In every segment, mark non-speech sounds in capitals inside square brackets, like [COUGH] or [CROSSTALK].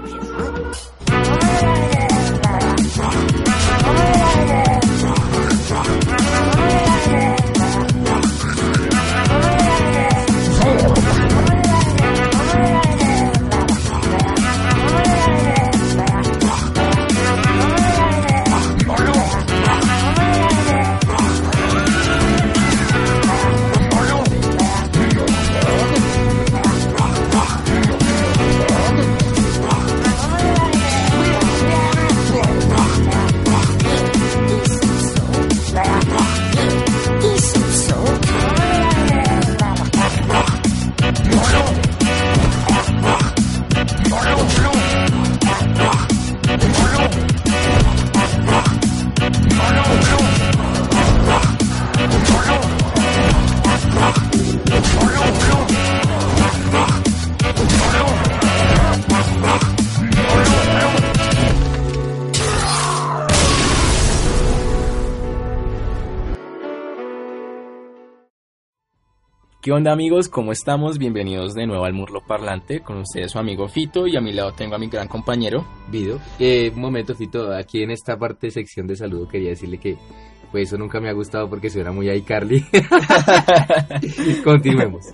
subscription. ¿Qué onda amigos? ¿Cómo estamos? Bienvenidos de nuevo al Murlo Parlante. Con ustedes su amigo Fito y a mi lado tengo a mi gran compañero. Vido. Eh, un momento Fito, aquí en esta parte de sección de saludo quería decirle que pues eso nunca me ha gustado porque suena muy iCarly. [LAUGHS] Continuemos.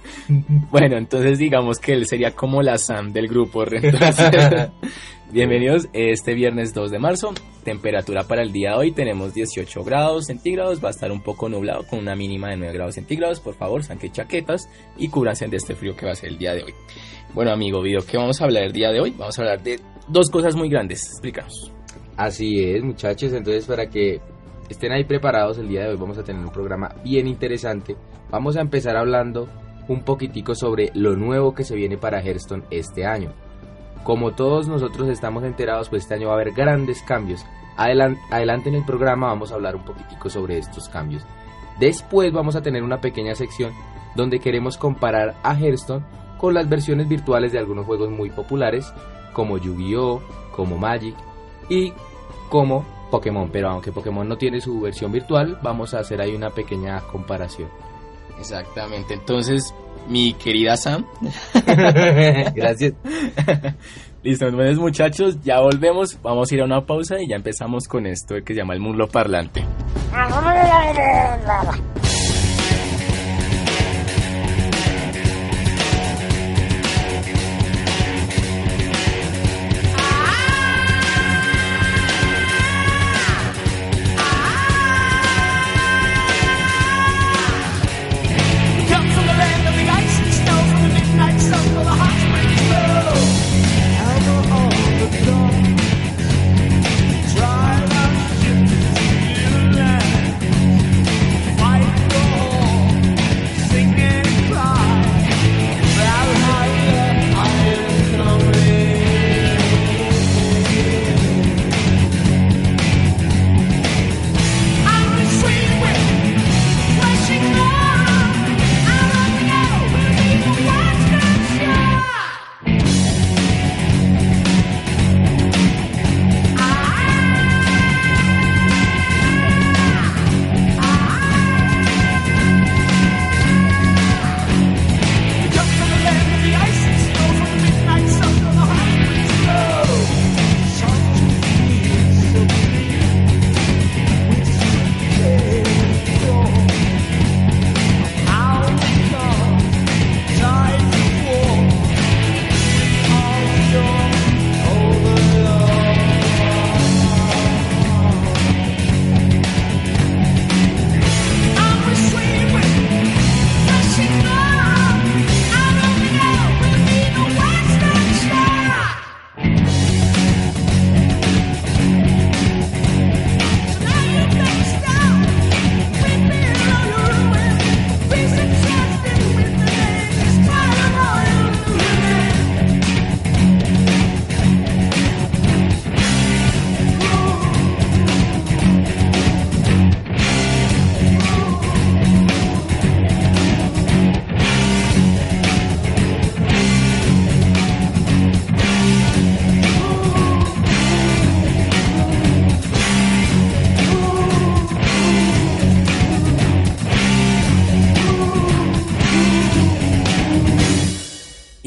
Bueno, entonces digamos que él sería como la Sam del grupo. [LAUGHS] Bienvenidos este viernes 2 de marzo. Temperatura para el día de hoy tenemos 18 grados centígrados. Va a estar un poco nublado con una mínima de 9 grados centígrados. Por favor, sanque chaquetas y cúbranse de este frío que va a ser el día de hoy. Bueno, amigo Vido, ¿qué vamos a hablar el día de hoy? Vamos a hablar de dos cosas muy grandes. Explícanos. Así es, muchachos. Entonces, para que estén ahí preparados, el día de hoy vamos a tener un programa bien interesante. Vamos a empezar hablando un poquitico sobre lo nuevo que se viene para Hearthstone este año. Como todos nosotros estamos enterados, pues este año va a haber grandes cambios. Adelante, en el programa vamos a hablar un poquitico sobre estos cambios. Después vamos a tener una pequeña sección donde queremos comparar a Hearthstone con las versiones virtuales de algunos juegos muy populares como Yu-Gi-Oh, como Magic y como Pokémon. Pero aunque Pokémon no tiene su versión virtual, vamos a hacer ahí una pequeña comparación. Exactamente, entonces mi querida Sam. [LAUGHS] Gracias. [LAUGHS] Listo, entonces muchachos, ya volvemos, vamos a ir a una pausa y ya empezamos con esto que se llama el mundo parlante.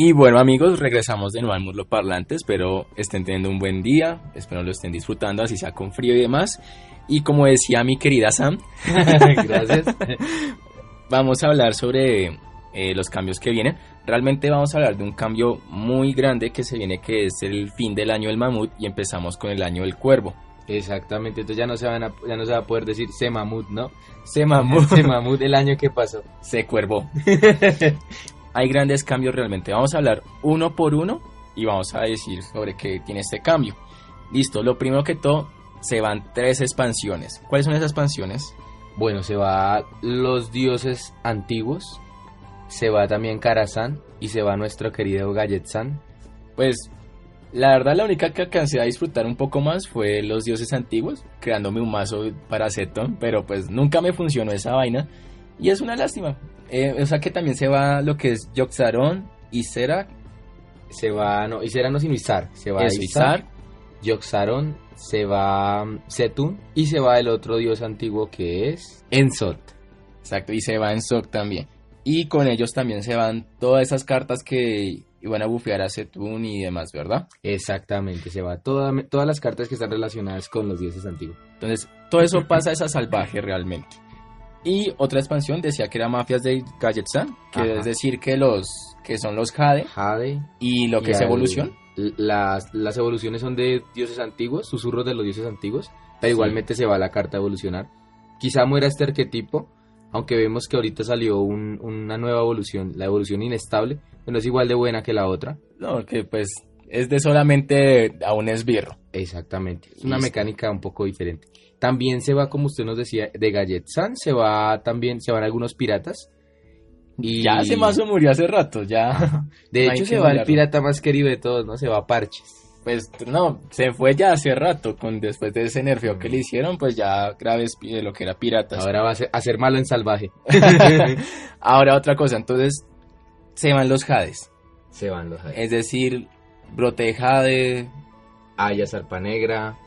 Y bueno amigos, regresamos de nuevo al Murlo Parlante, espero estén teniendo un buen día, espero lo estén disfrutando, así sea con frío y demás. Y como decía mi querida Sam, [LAUGHS] Gracias. [LAUGHS] vamos a hablar sobre eh, los cambios que vienen. Realmente vamos a hablar de un cambio muy grande que se viene, que es el fin del año del mamut y empezamos con el año del cuervo. Exactamente, entonces ya no se van a, ya no se va a poder decir se mamut, ¿no? Se mamut, [LAUGHS] Se mamut el año que pasó. se cuervó. Hay grandes cambios realmente. Vamos a hablar uno por uno y vamos a decir sobre qué tiene este cambio. Listo, lo primero que todo, se van tres expansiones. ¿Cuáles son esas expansiones? Bueno, se va los dioses antiguos, se va también Karazhan y se va nuestro querido Galletsan. Pues la verdad la única que alcancé a disfrutar un poco más fue los dioses antiguos, creándome un mazo para Zeton, pero pues nunca me funcionó esa vaina y es una lástima. Eh, o sea que también se va lo que es Yoxaron y Sera, Se va, no, Isera no sino Izar, se va eso, Izar, Yoxaron, se va mm, Setun y se va el otro dios antiguo que es Ensot. exacto, y se va en Sok también. Y con ellos también se van todas esas cartas que iban a bufear a Setun y demás, ¿verdad? Exactamente, se va toda, todas las cartas que están relacionadas con los dioses antiguos. Entonces, todo eso pasa a esa salvaje realmente. Y otra expansión decía que era Mafias de Gadgetsan, que Ajá. es decir que los que son los Jade Jade. y lo que y es evolución. Las, las evoluciones son de dioses antiguos, susurros de los dioses antiguos, pero Sí. igualmente se va la carta a evolucionar. Quizá muera este arquetipo, aunque vemos que ahorita salió un- una nueva evolución, la evolución inestable, pero es igual de buena que la otra. No, que pues es de solamente a un esbirro. Exactamente, es una Listo. mecánica un poco diferente. También se va, como usted nos decía, de Galletsan, se va también, se van algunos piratas. Y Ya ese mazo murió hace rato, ya. [LAUGHS] De no hecho, que se va el pirata más querido de todos, ¿no? Se va Parches. Pues no, se fue ya hace rato, con después de ese nerfeo que le hicieron, pues ya graves lo que era piratas. Ahora va a ser, a ser malo en salvaje. [LAUGHS] [LAUGHS] Ahora otra cosa, entonces se van los Hades. Se van los Es decir, brote de Jade, Aya, Zarpa Negra.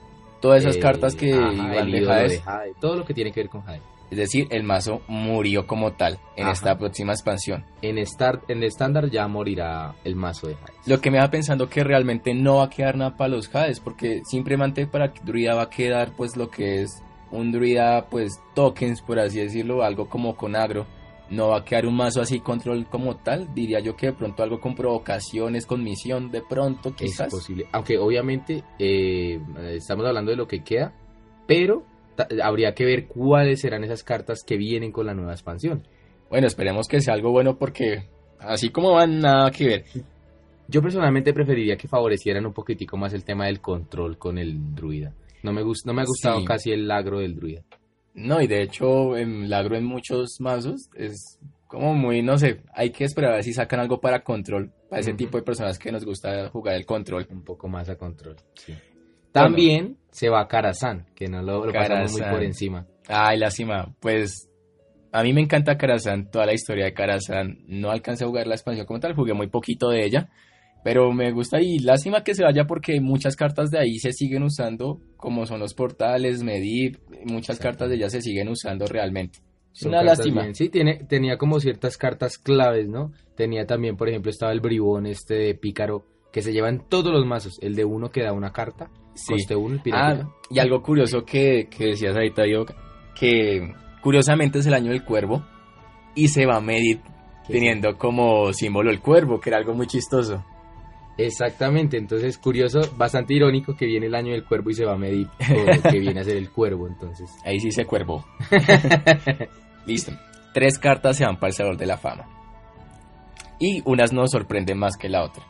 Todas esas eh, cartas que ajá, iban de Hades. Jade, Todo lo que tiene que ver con Jade. Es decir, el mazo murió como tal en Ajá. esta próxima expansión. En, Star, en estándar ya morirá el mazo de Jade. Lo que me va pensando que realmente no va a quedar nada para los Hades, porque simplemente para druida va a quedar pues lo que es un druida pues tokens, por así decirlo, algo como con agro. No va a quedar un mazo así control como tal, diría yo que de pronto algo con provocaciones, con misión, de pronto Es quizás. posible. Aunque obviamente eh, estamos hablando de lo que queda, pero habría que ver cuáles serán esas cartas que vienen con la nueva expansión. Bueno, esperemos que sea algo bueno porque así como van nada que ver. Yo personalmente preferiría que favorecieran un poquitico más el tema del control con el druida. No me, no me ha gustado Sí. casi el agro del druida. No, y de hecho, en el agro en muchos mazos es como muy, no sé, hay que esperar a ver si sacan algo para control, para ese tipo de personas que nos gusta jugar el control. Un poco más a control. sí. También se va Karazhan, que no lo, lo pasamos muy por encima. Ay, lástima, pues a mí me encanta Karazhan, toda la historia de Karazhan. No alcancé a jugar la expansión como tal, jugué muy poquito de ella, pero me gusta y lástima que se vaya porque muchas cartas de ahí se siguen usando, como son los portales, Medivh, muchas cartas de ella se siguen usando realmente. Es una lástima. bien- Sí, tiene, tenía como ciertas cartas claves, ¿no? Tenía también, por ejemplo, estaba el bribón este de pícaro, que se lleva en todos los mazos. El de uno que da una carta, Sí. coste uno, el pirata. Ah, y algo curioso que, que decías ahorita, yo, que curiosamente es el año del cuervo y se va a medir teniendo como símbolo el cuervo, que era algo muy chistoso. Exactamente, entonces curioso, bastante irónico que viene el año del cuervo y se va a medir o que viene a ser el cuervo, entonces. [LAUGHS] Ahí sí se cuervo. [LAUGHS] Listo. Tres cartas se van para el Salón de la Fama. Y unas nos sorprenden más que la otra.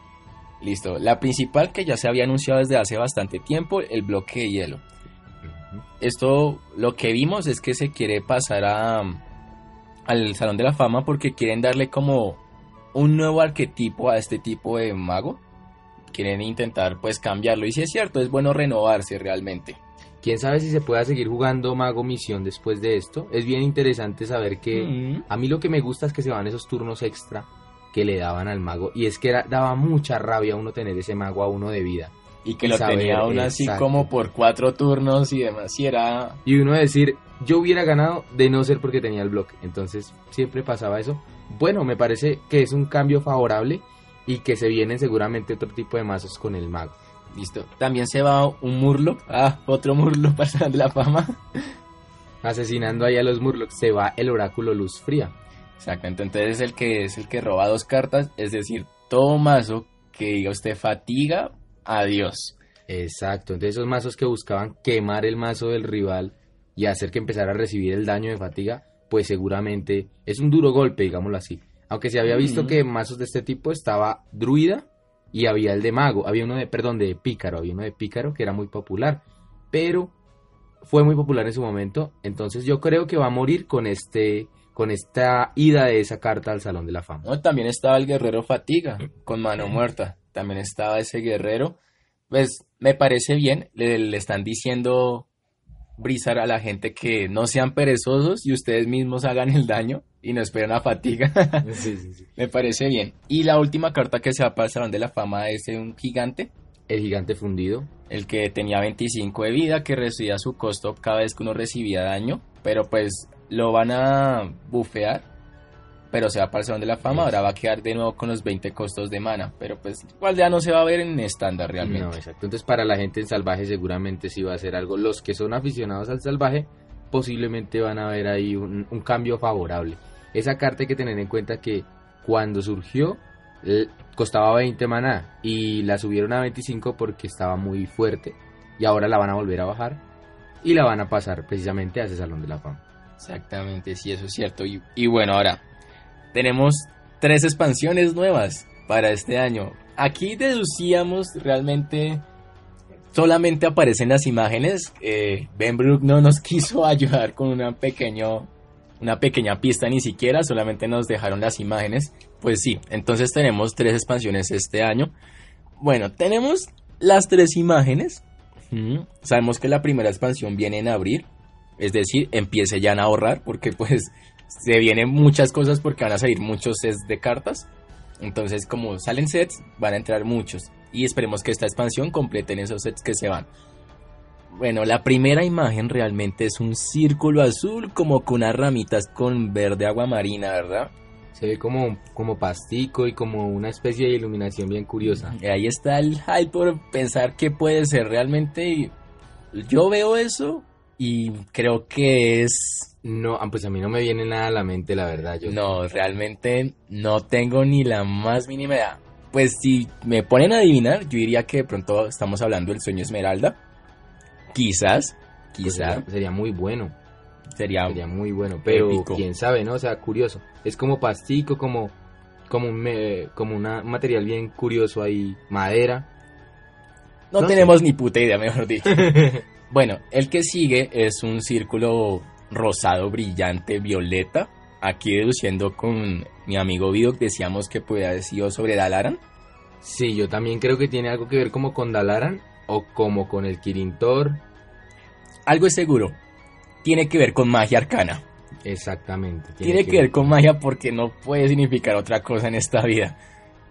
Listo. La principal que ya se había anunciado desde hace bastante tiempo, el bloque de hielo. Esto lo que vimos es que se quiere pasar a, al Salón de la Fama porque quieren darle como un nuevo arquetipo a este tipo de mago. Quieren intentar pues cambiarlo. Y si es cierto, es bueno renovarse realmente. Quién sabe si se pueda seguir jugando Mago Misión después de esto. Es bien interesante saber que Mm. a mí lo que me gusta es que se van esos turnos extra que le daban al mago y es que era- daba mucha rabia uno tener ese mago a uno de vida Y que Y lo tenía aún así exacto. como por cuatro turnos y demás. Y era. y uno decir yo hubiera ganado de no ser porque tenía el bloque entonces siempre pasaba eso bueno me parece que es un cambio favorable y que se vienen seguramente otro tipo de mazos con el mago. Listo. También se va un Murloc. Ah, otro [LAUGHS] Salón de la Fama. Asesinando ahí a los Murlocs se va el oráculo Luz Fría. Exactamente. Entonces es el que es el que roba dos cartas. Es decir, todo mazo que diga usted fatiga, adiós. Exacto. Entonces esos mazos que buscaban quemar el mazo del rival y hacer que empezara a recibir el daño de fatiga, pues seguramente es un duro golpe, digámoslo así. Aunque se había visto Ujú. que en mazos de este tipo estaba druida y había el de mago, había uno de, perdón, de pícaro, había uno de pícaro que era muy popular, pero fue muy popular en su momento, entonces yo creo que va a morir con este con esta ida de esa carta al Salón de la Fama. No, también estaba el guerrero fatiga con mano muerta. También estaba ese guerrero. Pues me parece bien. Le, le están diciendo brisar a la gente que no sean perezosos y ustedes mismos hagan el daño y no esperen a fatiga. Sí, sí, sí. [LAUGHS] me parece bien. Y la última carta que se va para el Salón de la Fama es un gigante. El gigante fundido. El que tenía 25 de vida, que recibía su costo cada vez que uno recibía daño. Pero pues lo van a bufear. Pero se va para el Salón de la Fama. Ahora va a quedar de nuevo con los 20 costos de mana. Pero pues igual ya no se va a ver en estándar realmente. No, exacto. Entonces, para la gente en salvaje, seguramente sí va a ser algo. Los que son aficionados al salvaje, posiblemente van a ver ahí un, un cambio favorable. Esa carta hay que tener en cuenta que cuando surgió costaba 20 maná y la subieron a 25 porque estaba muy fuerte. Y ahora la van a volver a bajar y la van a pasar precisamente a ese Salón de la Fama. Exactamente, sí, eso es cierto. Y, bueno, ahora tenemos tres expansiones nuevas para este año. Aquí deducíamos realmente solamente aparecen las imágenes. Eh, ben Brook no nos [LAUGHS] quiso ayudar con una pequeño, una pequeña pista ni siquiera, solamente nos dejaron las imágenes. Pues sí, entonces tenemos tres expansiones este año. Bueno, tenemos las tres imágenes. Ujú. Sabemos que la primera expansión viene en abril. Es decir, empiece ya a ahorrar porque pues [LAUGHS] se vienen muchas cosas porque van a salir muchos sets de cartas. Entonces como salen sets van a entrar muchos y esperemos que esta expansión completen esos sets que se van. Bueno, la primera imagen realmente es un círculo azul como con unas ramitas con verde agua marina, ¿verdad? Se ve como, como pastico y como una especie de iluminación bien curiosa. Y ahí está el hype por pensar que puede ser realmente. Yo veo eso y creo que es No, ah, pues a mí no me viene nada a la mente, la verdad. Yo, No, realmente no tengo ni la más mínima idea. Pues si me ponen a adivinar, yo diría que de pronto estamos hablando del sueño Esmeralda. Quizás, pues quizás sería, sería muy bueno. sería, Sería muy bueno, pero Épico. quién sabe, ¿no? O sea, curioso. Es como pastico, como como un, como una- un material bien curioso ahí, madera. no, no tenemos ni puta idea, mejor dicho. [LAUGHS] bueno, el que sigue es un círculo rosado, brillante, violeta. Aquí deduciendo con mi amigo Vido, decíamos que puede haber sido sobre Dalaran. Sí, yo también creo que tiene algo que ver como con Dalaran o como con el Kirintor. Algo es seguro, tiene que ver con magia arcana. Exactamente. Tiene que ver con magia porque no puede significar otra cosa en esta vida.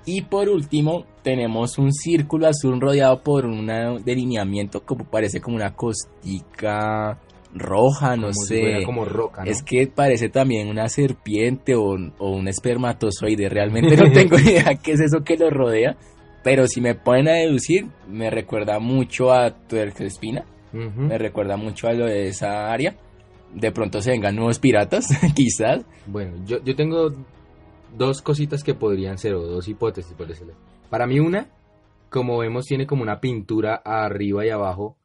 Y por último, tenemos un círculo azul rodeado por un delineamiento como parece como una costica roja, no como si sé. fuera como roca, ¿no? Es que parece también una serpiente o, o un espermatozoide. Realmente [LAUGHS] no tengo idea qué es eso que lo rodea. Pero si me ponen a deducir, me recuerda mucho a Tuercespina. Ujú. Me recuerda mucho a lo de esa área. De pronto se vengan nuevos piratas, [LAUGHS] quizás. Bueno, yo, yo tengo dos cositas que podrían ser, o dos hipótesis, por decirlo. Para mí una, como vemos, tiene como una pintura arriba y abajo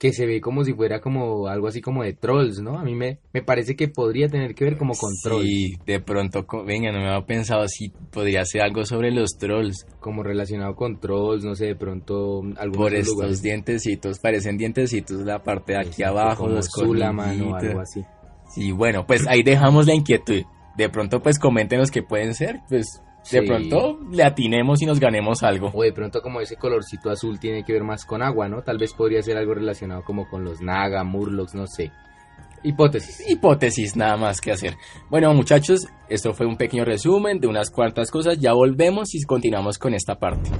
que se ve como si fuera como algo así como de trolls, ¿no? A mí me, me parece que podría tener que ver como con trolls, Sí, de pronto, venga, no me había pensado si podría ser algo sobre los trolls. como relacionado con trolls, no sé, de pronto algunos Por estos lugares. dientecitos, parecen dientecitos la parte de aquí abajo, como los Sulaman o colmillitos. algo así. Sí, bueno, pues ahí dejamos la inquietud. De pronto, pues coméntenos qué pueden ser. Pues de Sí. pronto le atinemos y nos ganemos algo. O de pronto como ese colorcito azul tiene que ver más con agua, ¿no? Tal vez podría ser algo relacionado como con los Naga, Murlocs, no sé. Hipótesis. Hipótesis, nada más que hacer. Bueno, muchachos, esto fue un pequeño resumen de unas cuantas cosas. Ya volvemos y continuamos con esta parte.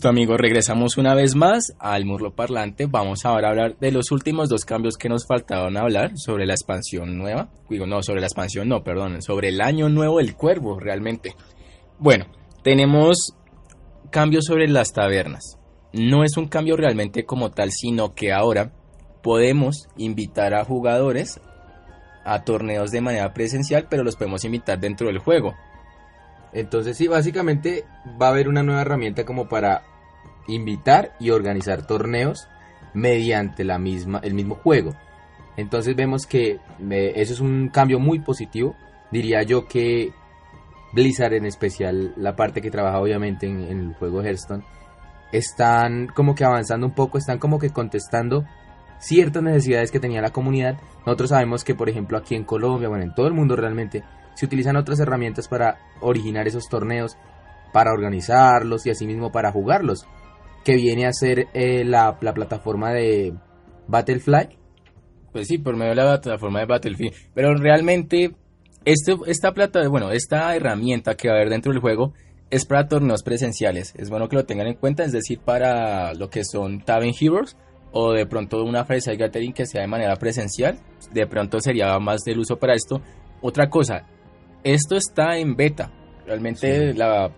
Listo amigos, regresamos una vez más al Murlo Parlante. Vamos ahora a hablar de los últimos dos cambios que nos faltaban hablar sobre la expansión nueva. Digo, no, sobre la expansión, no, perdón, sobre el año nuevo del cuervo, realmente. Bueno, tenemos cambios sobre las tabernas. No es un cambio realmente como tal, sino que ahora podemos invitar a jugadores a torneos de manera presencial, pero los podemos invitar dentro del juego. Entonces sí, básicamente va a haber una nueva herramienta como para invitar y organizar torneos mediante la misma, el mismo juego. Entonces vemos que eso es un cambio muy positivo. Diría yo que Blizzard en especial, la parte que trabaja obviamente en, en el juego Hearthstone, están como que avanzando un poco, están como que contestando ciertas necesidades que tenía la comunidad. Nosotros sabemos que por ejemplo aquí en Colombia, bueno en todo el mundo realmente, se utilizan otras herramientas para originar esos torneos, para organizarlos y asimismo para jugarlos, que viene a ser eh, la, la, plataforma de Battlefly. Pues sí, por medio de la plataforma de Battlefield, pero realmente este, esta plata, bueno, esta herramienta que va a haber dentro del juego es para torneos presenciales. Es bueno que lo tengan en cuenta, es decir, para lo que son Tavern Heroes o de pronto una Fireside Gathering que sea de manera presencial. De pronto sería más del uso para esto. Otra cosa, esto está en beta. Realmente la,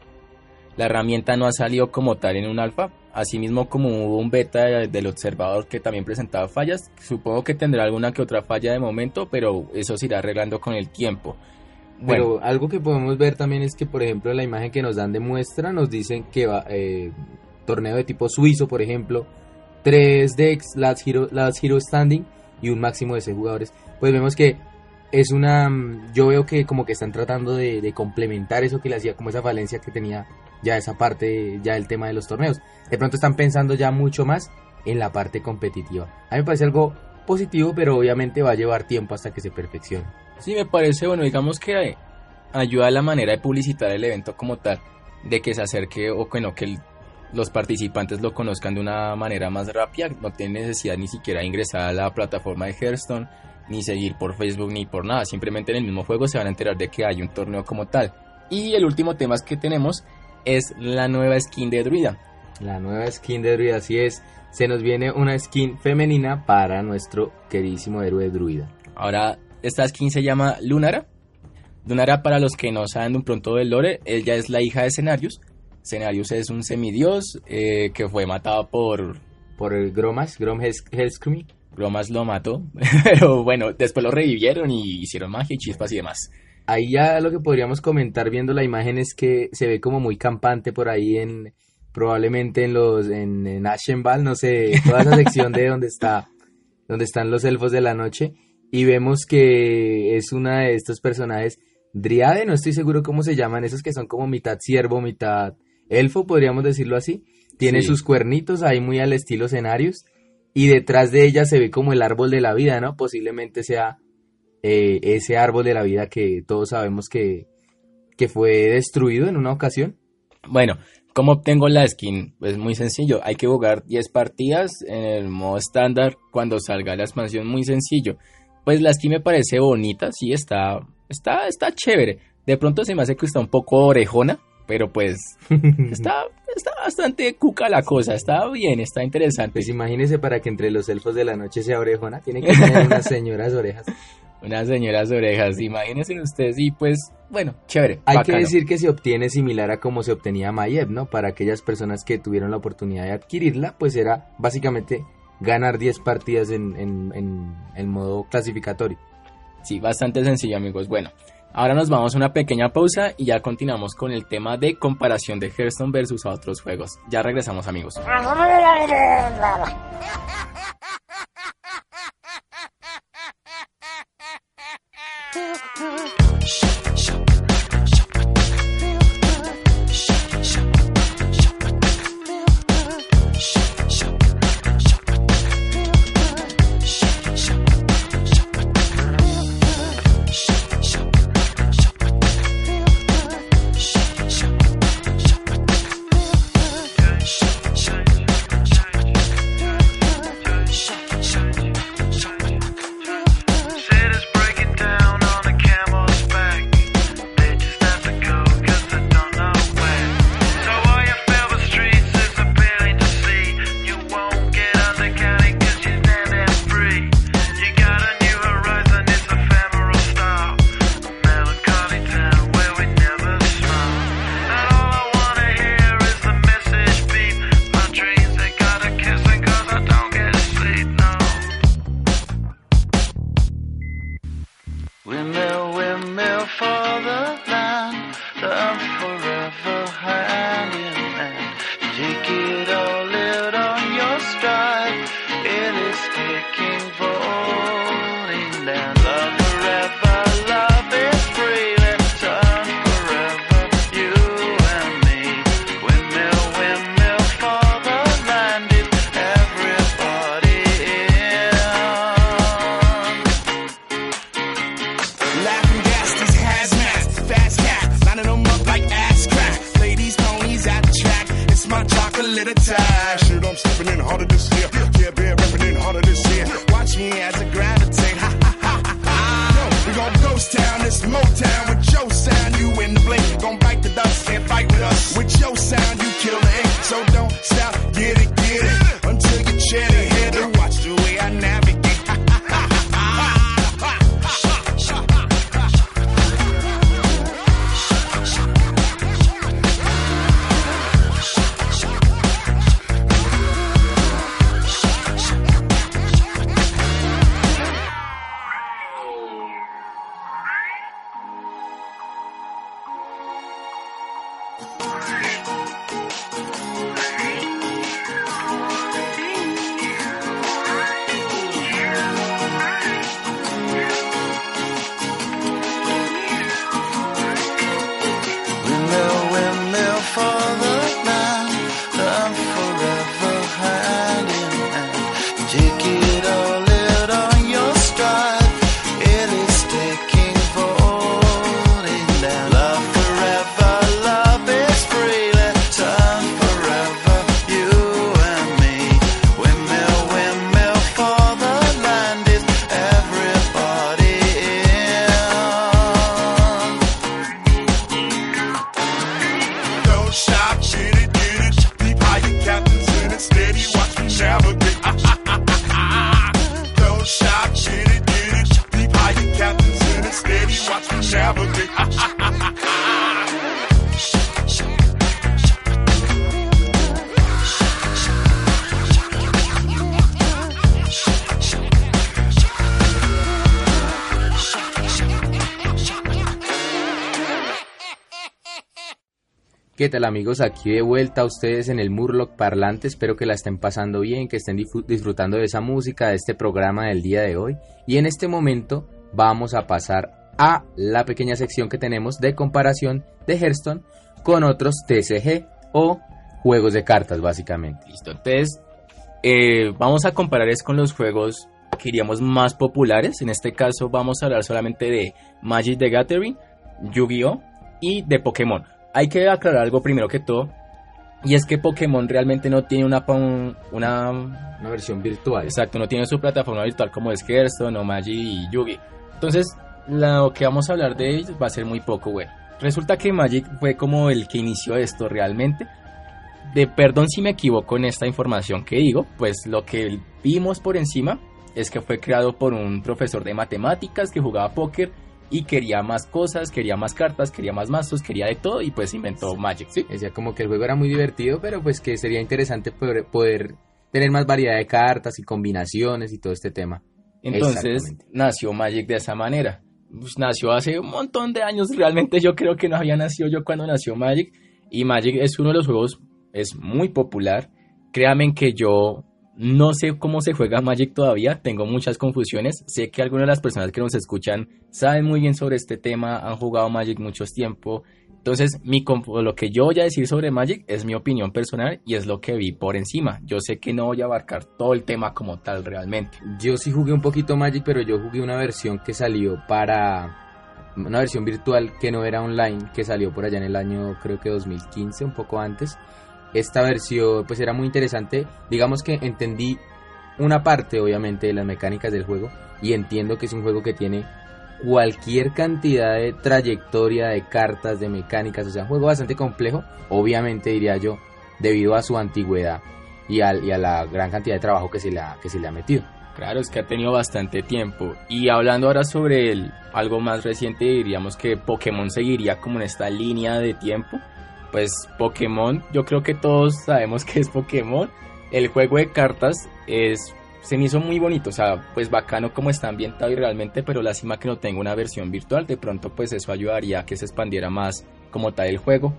la, herramienta no ha salido como tal en un alfa. Asimismo como hubo un beta del observador que también presentaba fallas. Supongo que tendrá alguna que otra falla de momento, pero eso se irá arreglando con el tiempo. Pero algo que podemos ver también es que, por ejemplo, la imagen que nos dan de muestra nos dicen que va eh, torneo de tipo suizo, por ejemplo, 3 decks, Last Hero, Last Hero Standing y un máximo de 6 jugadores. Pues vemos que es una. Mm, yo veo que como que están tratando de, complementar eso que le hacía, como esa falencia que tenía ya esa parte, ya el tema de los torneos. De pronto están pensando ya mucho más en la parte competitiva. A mí me parece algo positivo, pero obviamente va a llevar tiempo hasta que se perfeccione. Sí, me parece, bueno, digamos que ayuda a la manera de publicitar el evento como tal, de que se acerque o bueno, que los participantes lo conozcan de una manera más rápida, no tienen necesidad ni siquiera de ingresar a la plataforma de Hearthstone ni seguir por Facebook ni por nada. Simplemente en el mismo juego se van a enterar de que hay un torneo como tal. Y el último tema que tenemos es la nueva skin de Druida. La nueva skin de Druida, así es. Se nos viene una skin femenina para nuestro queridísimo héroe Druida. Ahora, esta skin se llama Lunara. Lunara, para los que no saben de un pronto del lore, ella es la hija de Cenarius. Cenarius es un semidios eh, que fue matado por... Por el Gromas, Grom. Gromas lo mató, [LAUGHS] pero bueno, después lo revivieron y hicieron magia y chispas y demás. Ahí ya lo que podríamos comentar viendo la imagen es que se ve como muy campante por ahí en probablemente en los en, en Ashenval, no sé, toda esa sección de donde está donde están los elfos de la noche y vemos que es una de estos personajes Driade, no estoy seguro cómo se llaman, esos que son como mitad ciervo, mitad elfo, podríamos decirlo así. Tiene sus cuernitos ahí muy al estilo escenarios y detrás de ella se ve como el árbol de la vida, ¿no? Posiblemente sea eh, ese árbol de la vida que todos sabemos que, que fue destruido en una ocasión. Bueno, ¿cómo obtengo la skin? Es muy sencillo, hay que jugar 10 partidas en el modo estándar cuando salga la expansión, muy sencillo. Pues la skin me parece bonita, sí, está, está, está chévere. De pronto se me hace que está un poco orejona, pero pues [LAUGHS] está, está bastante cuca la cosa, está bien, está interesante. Pues imagínese para que entre los elfos de la noche sea orejona, tiene que tener unas [LAUGHS] señoras orejas. Unas señoras orejas, imagínense ustedes y pues, bueno, chévere. Hay que decir que se obtiene similar a como se obtenía Mayeb, ¿no? Para aquellas personas que tuvieron la oportunidad de adquirirla, pues era básicamente ganar 10 partidas en, en, en modo clasificatorio. Sí, bastante sencillo amigos. Bueno, Ahora nos vamos a una pequeña pausa y ya continuamos con el tema de comparación de Hearthstone versus otros juegos. Ya regresamos amigos. [LAUGHS] 的 ¿Qué tal amigos? Aquí de vuelta a ustedes en el Murloc Parlante. Espero que la estén pasando bien, que estén disfrutando de esa música, de este programa del día de hoy. Y en este momento vamos a pasar a la pequeña sección que tenemos de comparación de Hearthstone con otros TCG o juegos de cartas básicamente. Listo, entonces eh, vamos a comparar es con los juegos que diríamos más populares. En este caso vamos a hablar solamente de Magic the Gathering, Yu-Gi-Oh! y de Pokémon. Hay que aclarar algo primero que todo. Y es que Pokémon realmente no tiene una, una Una versión virtual. Exacto, no tiene su plataforma virtual como es Hearthstone o Magic y Yugi. Entonces, lo que vamos a hablar de ellos va a ser muy poco bueno. Resulta que Magic fue como el que inició esto realmente. De perdón si me equivoco en esta información que digo, pues lo que vimos por encima es que fue creado por un profesor de matemáticas que jugaba póker y quería más cosas, quería más cartas, quería más mazos, quería de todo y pues inventó Magic, ¿sí? Decía como que el juego era muy divertido, pero pues que sería interesante poder, poder tener más variedad de cartas y combinaciones y todo este tema. Entonces nació Magic de esa manera. Pues, nació hace un montón de años, realmente yo creo que no había nacido yo cuando nació Magic. Y Magic es uno de los juegos, es muy popular. Créanme que yo no sé cómo se juega Magic todavía, tengo muchas confusiones. Sé que algunas de las personas que nos escuchan saben muy bien sobre este tema, han jugado Magic muchos tiempo. Entonces, lo que yo voy a decir sobre Magic es mi opinión personal y es lo que vi por encima. Yo sé que no voy a abarcar todo el tema como tal realmente. Yo sí jugué un poquito Magic, pero yo jugué una versión que salió para... Una versión virtual que no era online, que salió por allá en el año creo que 2015, un poco antes. Esta versión pues era muy interesante. Digamos que entendí una parte obviamente de las mecánicas del juego y entiendo que es un juego que tiene cualquier cantidad de trayectoria de cartas, de mecánicas, o sea, un juego bastante complejo, obviamente diría yo, debido a su antigüedad y, al- y a la gran cantidad de trabajo que se le ha, que se le ha metido. Claro, es que ha tenido bastante tiempo. Y hablando ahora sobre el, algo más reciente, diríamos que Pokémon seguiría como en esta línea de tiempo. Pues Pokémon, yo creo que todos sabemos [LAUGHS] que es Pokémon. El juego de cartas es se me hizo muy bonito, o sea, pues bacano como está ambientado y realmente, pero lástima que no tenga una versión virtual. De pronto, pues eso ayudaría a que se expandiera más como tal el juego.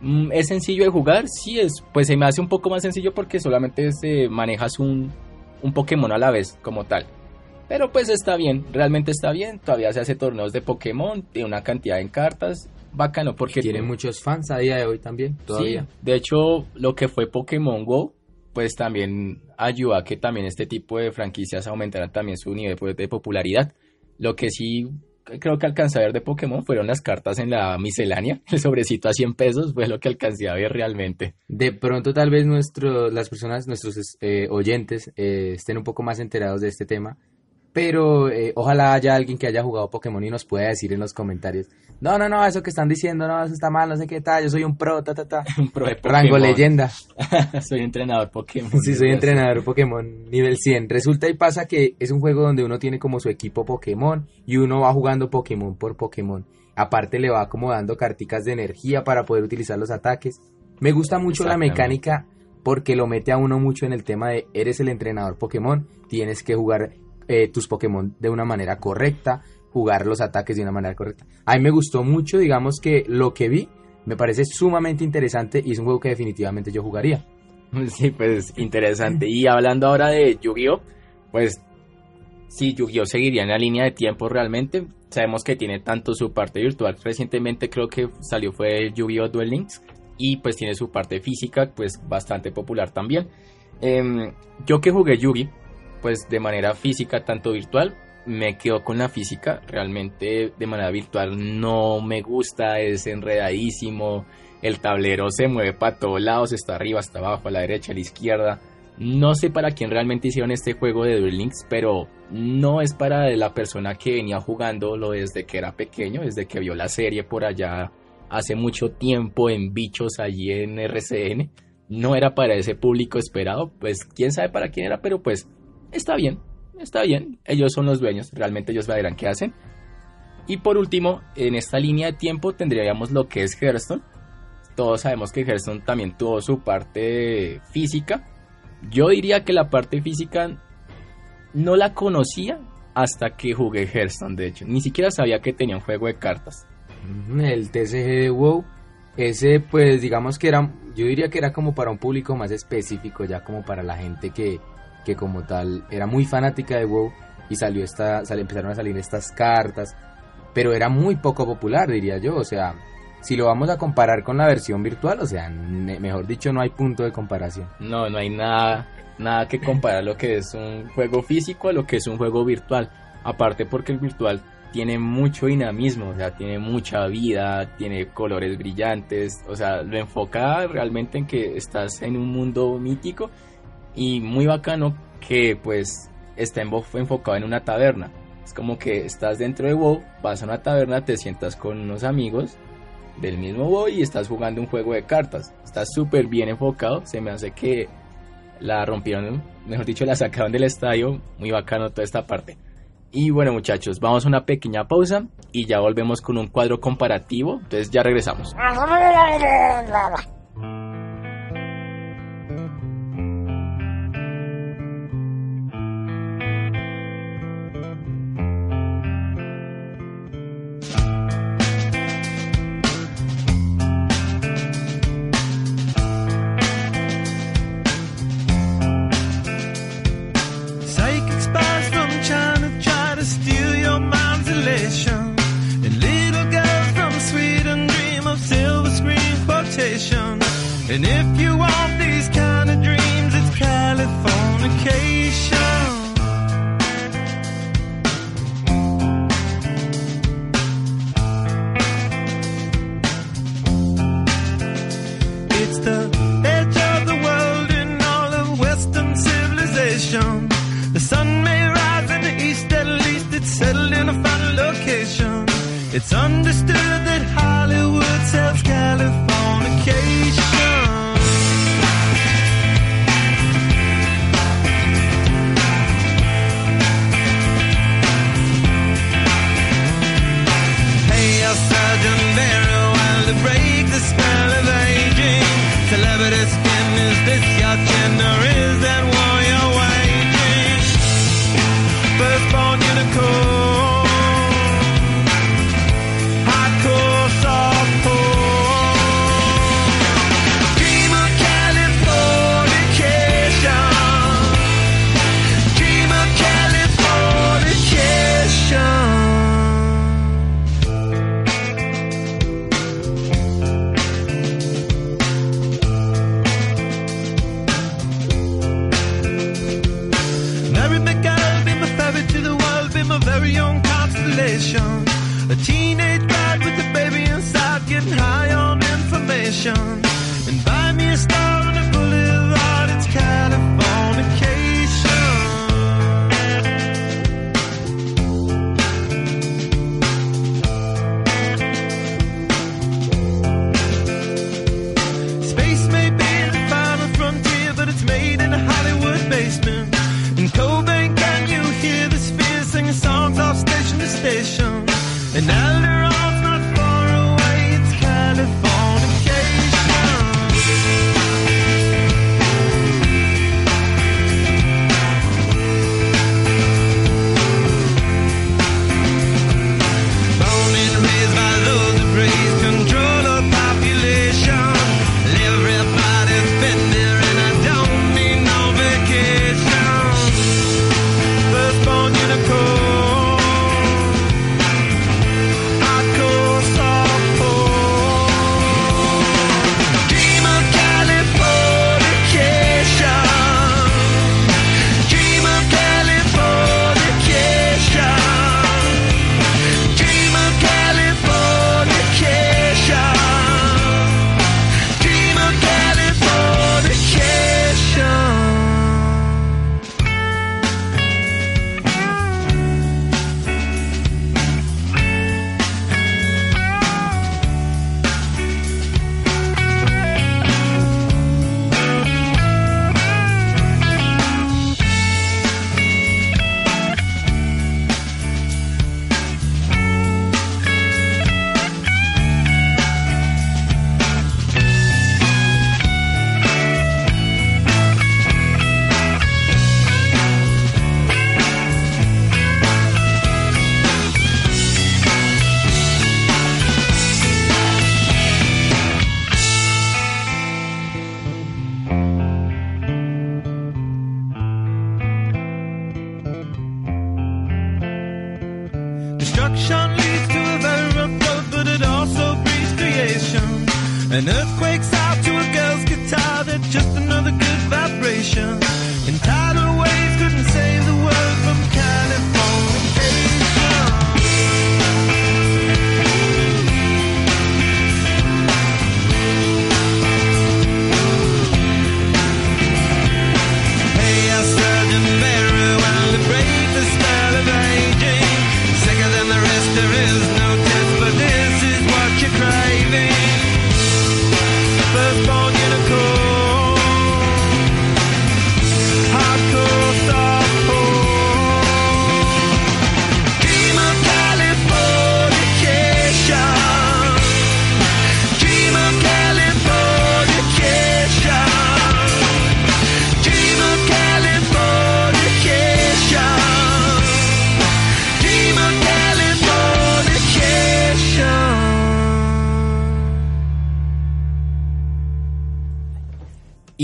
Mm, ¿Es sencillo de jugar? Sí, es, pues se me hace un poco más sencillo porque solamente se manejas un, un Pokémon a la vez como tal. Pero pues está bien, realmente está bien. Todavía se hace torneos de Pokémon, de una cantidad de cartas. Bacano porque Tiene muchos fans a día de hoy también, todavía. Sí, de hecho, lo que fue Pokémon Go, pues también ayuda a que también este tipo de franquicias aumentaran también su nivel de popularidad. Lo que sí creo que alcancé a ver de Pokémon fueron las cartas en la miscelánea. [LAUGHS] El sobrecito a 100 pesos fue lo que alcancé a ver realmente. De pronto tal vez nuestro, las personas, nuestros eh, oyentes eh, estén un poco más enterados de este tema, pero eh, ojalá haya alguien que haya jugado Pokémon y nos pueda decir en los comentarios, no, no, no, eso que están diciendo, no, eso está mal, no sé qué tal, yo soy un pro, ta, ta, ta. [LAUGHS] Un pro de Rango leyenda. [LAUGHS] soy entrenador Pokémon. Sí, soy entrenador Pokémon nivel 100. Resulta y pasa que es un juego donde uno tiene como su equipo Pokémon y uno va jugando Pokémon por Pokémon. Aparte le va como dando carticas de energía para poder utilizar los ataques. Me gusta mucho la mecánica porque lo mete a uno mucho en el tema de eres el entrenador Pokémon, tienes que jugar eh, tus Pokémon de una manera correcta, jugar los ataques de una manera correcta. A mí me gustó mucho, digamos que lo que vi me parece sumamente interesante y es un juego que definitivamente yo jugaría. [LAUGHS] Sí, pues interesante. Y hablando ahora de Yu-Gi-Oh, pues sí, Yu-Gi-Oh seguiría en la línea de tiempo realmente. Sabemos que tiene tanto su parte virtual. Recientemente creo que salió fue Yu-Gi-Oh Duel Links y pues tiene su parte física, pues bastante popular también. Em, yo que jugué Yu-Gi, pues de manera física, tanto virtual, me quedo con la física. Realmente de manera virtual no me gusta, es enredadísimo. El tablero se mueve para todos lados, está arriba, está abajo, a la derecha, a la izquierda. No sé para quién realmente hicieron este juego de Duel Links, pero no es para la persona que venía jugándolo desde que era pequeño, desde que vio la serie por allá hace mucho tiempo en bichos allí en RCN. No era para ese público esperado, pues quién sabe para quién era, pero pues está bien, está bien. Ellos son los dueños, realmente ellos verán qué hacen. Y por último, en esta línea de tiempo tendríamos lo que es Hearthstone. Todos sabemos que Hearthstone también tuvo su parte física. Yo diría que la parte física no la conocía hasta que jugué Hearthstone, de hecho. Ni siquiera sabía que tenía un juego de cartas. Ujú, El TCG de WoW, ese pues digamos que era, yo diría que era como para un público más específico, ya como para la gente que, que como tal era muy fanática de WoW y salió esta, sal- empezaron a salir estas cartas, pero era muy poco popular diría yo, o sea, si lo vamos a comparar con la versión virtual, o sea, mejor dicho no hay punto de comparación. No, no hay nada, nada que comparar lo que es un juego físico a lo que es un juego virtual. Aparte porque el virtual tiene mucho dinamismo, o sea, tiene mucha vida, tiene colores brillantes, o sea, lo enfoca realmente en que estás en un mundo mítico y muy bacano que pues está enfocado en una taberna. Es como que estás dentro de WoW, vas a una taberna, te sientas con unos amigos del mismo WoW y estás jugando un juego de cartas. Está súper bien enfocado, se me hace que la rompieron, mejor dicho, la sacaron del estadio, muy bacano toda esta parte. Y bueno muchachos, vamos a una pequeña pausa y ya volvemos con un cuadro comparativo, entonces ya regresamos. [LAUGHS]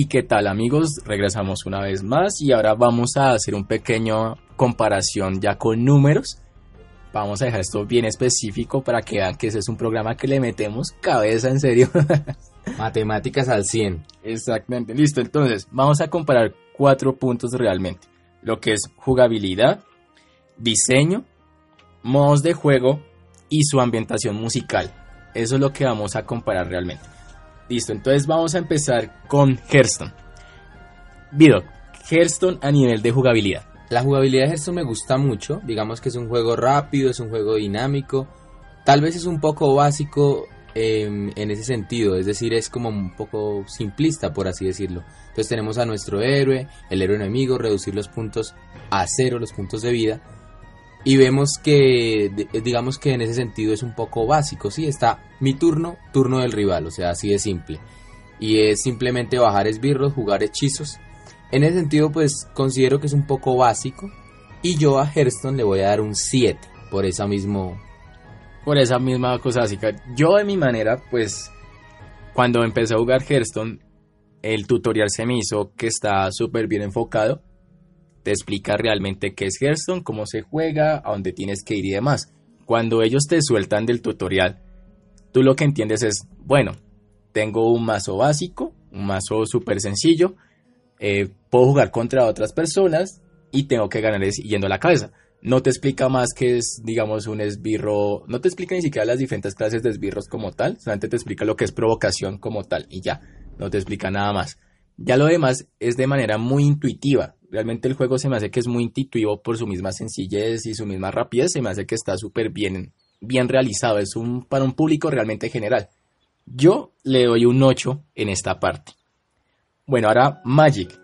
qué tal amigos? Regresamos una vez más y ahora vamos a hacer un pequeño comparación ya con números. Vamos a dejar esto bien específico para que vean que ese es un programa que le metemos cabeza en serio. [LAUGHS] Matemáticas al 100. Exactamente, listo. Entonces, vamos a comparar cuatro puntos realmente. Lo que es jugabilidad, diseño, modos de juego y su ambientación musical. Eso es lo que vamos a comparar realmente. Listo, entonces vamos a empezar con Hearthstone. Vido, Hearthstone a nivel de jugabilidad. La jugabilidad de Hearthstone me gusta mucho. Digamos que es un juego rápido, es un juego dinámico. Tal vez es un poco básico em, en ese sentido, es decir, es como un poco simplista, por así decirlo. Entonces tenemos a nuestro héroe, el héroe enemigo, reducir los puntos a cero, los puntos de vida. Y vemos que, digamos que en ese sentido es un poco básico, ¿sí? Está mi turno, turno del rival, o sea, así de simple. Y es simplemente bajar esbirros, jugar hechizos. En ese sentido, pues considero que es un poco básico. Y yo a Hearthstone le voy a dar un 7, por esa mismo... Por esa misma cosa básica. Yo de mi manera, pues, cuando empecé a jugar Hearthstone, el tutorial se me hizo que está súper bien enfocado. Te explica realmente qué es Hearthstone, cómo se juega, a dónde tienes que ir y demás. Cuando ellos te sueltan del tutorial, tú lo que entiendes es, bueno, tengo un mazo básico, un mazo súper sencillo, eh, puedo jugar contra otras personas y tengo que ganar yendo a la cabeza. No te explica más que es, digamos, un esbirro, no te explica ni siquiera las diferentes clases de esbirros como tal, solamente te explica lo que es provocación como tal y ya, no te explica nada más. Ya lo demás es de manera muy intuitiva. Realmente el juego se me hace que es muy intuitivo por su misma sencillez y su misma rapidez. Se me hace que está súper bien, bien realizado. Es un, para un público realmente general. Yo le doy un 8 en esta parte. Bueno, ahora Magic.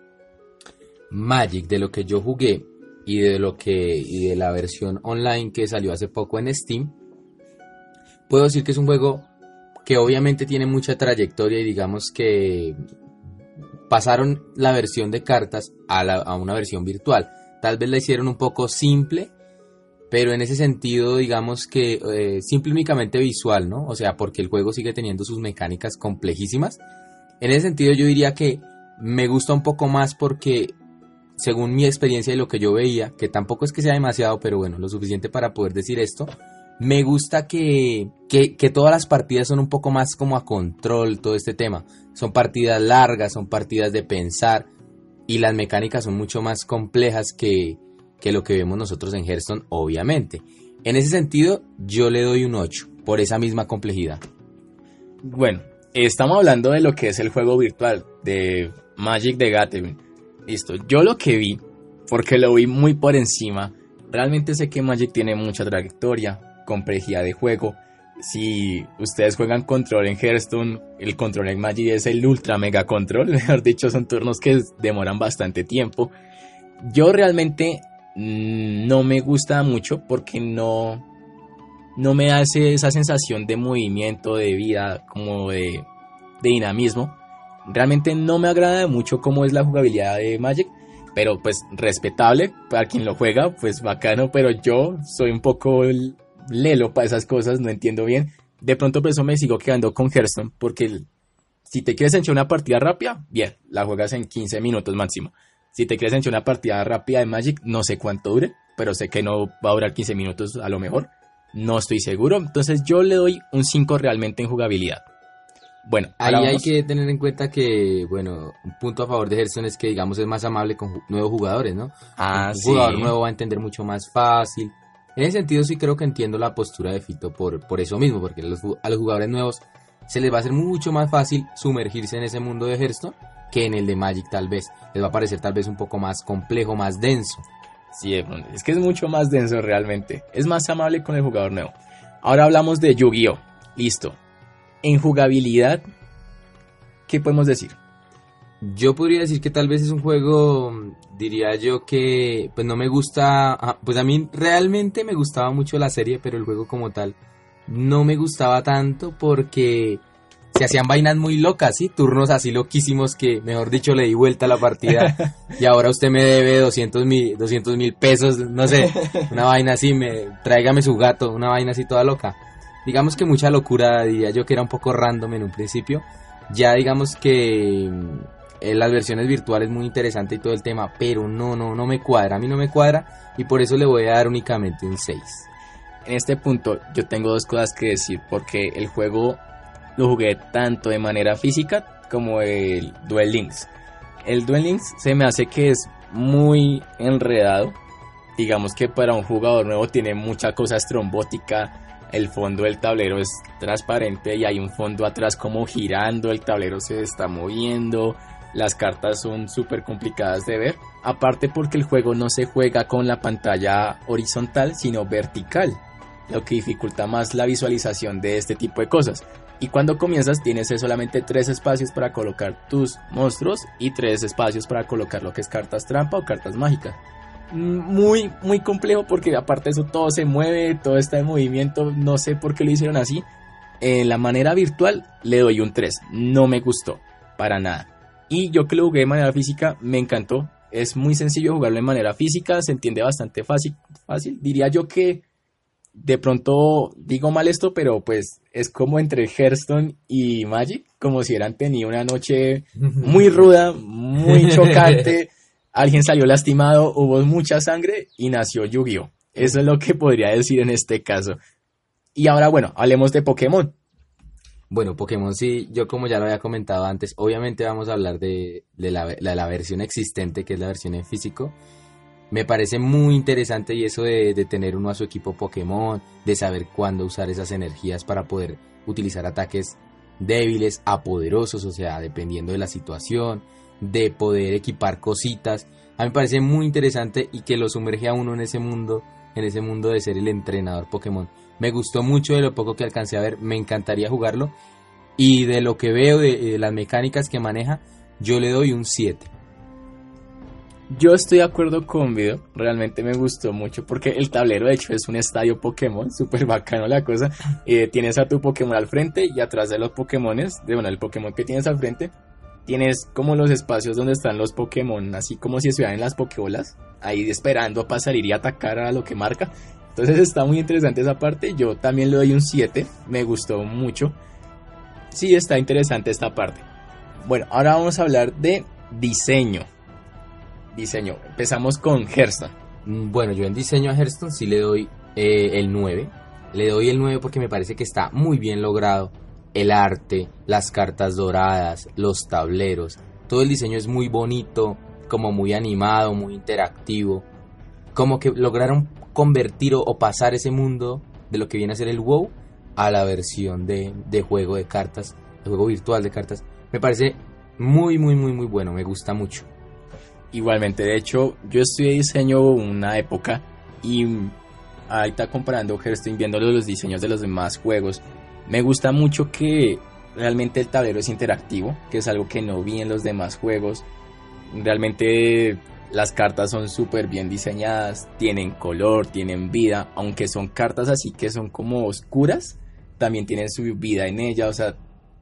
Magic, de lo que yo jugué y de lo que y de la versión online que salió hace poco en Steam, puedo decir que es un juego que obviamente tiene mucha trayectoria y digamos que pasaron la versión de cartas a, una versión virtual. Tal vez la hicieron un poco simple, pero en ese sentido digamos que eh, simple únicamente visual, ¿no? O sea, porque el juego sigue teniendo sus mecánicas complejísimas. En ese sentido yo diría que me gusta un poco más porque según mi experiencia y lo que yo veía, que tampoco es que sea demasiado, pero bueno, lo suficiente para poder decir esto, me gusta que, que, todas las partidas son un poco más como a control, todo este tema. Son partidas largas, son partidas de pensar y las mecánicas son mucho más complejas que, que lo que vemos nosotros en Hearthstone, obviamente. En ese sentido, yo le doy un 8 por esa misma complejidad. Bueno, estamos hablando de lo que es el juego virtual de Magic the Gathering. Listo, yo lo que vi, porque lo vi muy por encima, realmente sé que Magic tiene mucha trayectoria, complejidad de juego. Si ustedes juegan control en Hearthstone, el control en Magic es el ultra mega control. [LAUGHS] Mejor dicho, son turnos que demoran bastante tiempo. Yo realmente mm, no me gusta mucho porque no, no me hace esa sensación de movimiento, de vida, como de, de dinamismo. Realmente no me agrada mucho cómo es la jugabilidad de Magic, pero pues respetable para quien lo juega, pues bacano, pero yo soy un poco lelo para esas cosas, no entiendo bien. De pronto por eso me sigo quedando con Hearthstone, porque si te quieres echar una partida rápida, bien, la juegas en 15 minutos máximo. Si te quieres echar una partida rápida de Magic, no sé cuánto dure, pero sé que no va a durar 15 minutos a lo mejor. No estoy seguro, entonces yo le doy un 5 realmente en jugabilidad. Bueno, Ahí hay que tener en cuenta que, bueno, un punto a favor de Hearthstone es que, digamos, es más amable con nuevos jugadores, ¿no? Ah, un sí. jugador nuevo va a entender mucho más fácil. En ese sentido sí creo que entiendo la postura de Fito por, por eso mismo, porque los a los jugadores nuevos se les va a hacer mucho más fácil sumergirse en ese mundo de Hearthstone que en el de Magic tal vez. Les va a parecer tal vez un poco más complejo, más denso. Sí, es que es mucho más denso realmente. Es más amable con el jugador nuevo. Ahora hablamos de Yu-Gi-Oh! Listo. En jugabilidad, ¿qué podemos decir? Yo podría decir que tal vez es un juego, diría yo que pues no me gusta, ah, pues a mí realmente me gustaba mucho la serie, pero el juego como tal no me gustaba tanto porque se hacían vainas muy locas, ¿sí? Turnos así loquísimos que, mejor dicho, le di vuelta a la partida [LAUGHS] y ahora usted me debe 200 mil 200 mil pesos, no sé, una [LAUGHS] vaina así, me, tráigame su gato, una vaina así toda loca. Digamos que mucha locura, diría yo que era un poco random en un principio. Ya digamos que en las versiones virtuales muy interesante y todo el tema, pero no, no, no me cuadra, a mí no me cuadra y por eso le voy a dar únicamente un 6. En este punto yo tengo dos cosas que decir porque el juego lo jugué tanto de manera física como el Duel Links. El Duel Links se me hace que es muy enredado. Digamos que para un jugador nuevo tiene mucha cosa estrombótica. El fondo del tablero es transparente y hay un fondo atrás como girando. El tablero se está moviendo. Las cartas son súper complicadas de ver. Aparte porque el juego no se juega con la pantalla horizontal sino vertical. Lo que dificulta más la visualización de este tipo de cosas. Y cuando comienzas tienes solamente tres espacios para colocar tus monstruos y tres espacios para colocar lo que es cartas trampa o cartas mágicas. Muy, muy complejo porque aparte de eso todo se mueve, todo está en movimiento, no sé por qué lo hicieron así. En la manera virtual le doy un 3, no me gustó, para nada. Y yo que lo jugué de manera física me encantó, es muy sencillo jugarlo de manera física, se entiende bastante fácil, fácil. Diría yo que de pronto digo mal esto, pero pues es como entre Hearthstone y Magic, como si hubieran tenido una noche [LAUGHS] muy ruda, muy chocante, alguien salió lastimado, hubo mucha sangre y nació Yu-Gi-Oh! Eso es lo que podría decir en este caso. Y ahora, bueno, hablemos de Pokémon. Bueno, Pokémon sí, yo como ya lo había comentado antes, obviamente vamos a hablar de, de la, de la versión existente, que es la versión en físico. Me parece muy interesante y eso de, de tener uno a su equipo Pokémon, de saber cuándo usar esas energías para poder utilizar ataques débiles a poderosos, o sea, dependiendo de la situación, de poder equipar cositas. A mí me parece muy interesante y que lo sumerge a uno en ese mundo, en ese mundo de ser el entrenador Pokémon. Me gustó mucho de lo poco que alcancé a ver, me encantaría jugarlo. Y de lo que veo de, las mecánicas que maneja, yo le doy un 7. Yo estoy de acuerdo con Video, realmente me gustó mucho porque el tablero de hecho es un estadio Pokémon, [LAUGHS] súper bacano la cosa. Eh, tienes a tu Pokémon al frente y atrás de los Pokémones, de bueno, el Pokémon que tienes al frente, tienes como los espacios donde están los Pokémon, así como si estuvieran en las Pokébolas, ahí esperando para salir y atacar a lo que marca. Entonces está muy interesante esa parte, yo también le doy un 7, me gustó mucho. Sí, está interesante esta parte. Bueno, ahora vamos a hablar de diseño. Diseño. Empezamos con Hearthstone. Mm, Bueno, yo en diseño a Hearthstone sí le doy eh, el 9. Le doy el 9 porque me parece que está muy bien logrado. El arte, las cartas doradas, los tableros. Todo el diseño es muy bonito, como muy animado, muy interactivo. Como que lograron convertir o, pasar ese mundo de lo que viene a ser el WoW a la versión de, de juego de cartas, de juego virtual de cartas. Me parece muy, muy, muy, muy bueno. Me gusta mucho. Igualmente, de hecho, yo estudié diseño una época y ahorita comparando Hearthstone, viendo los diseños de los demás juegos, me gusta mucho que realmente el tablero es interactivo, que es algo que no vi en los demás juegos. Realmente las cartas son súper bien diseñadas, tienen color, tienen vida, aunque son cartas así que son como oscuras, también tienen su vida en ella, o sea,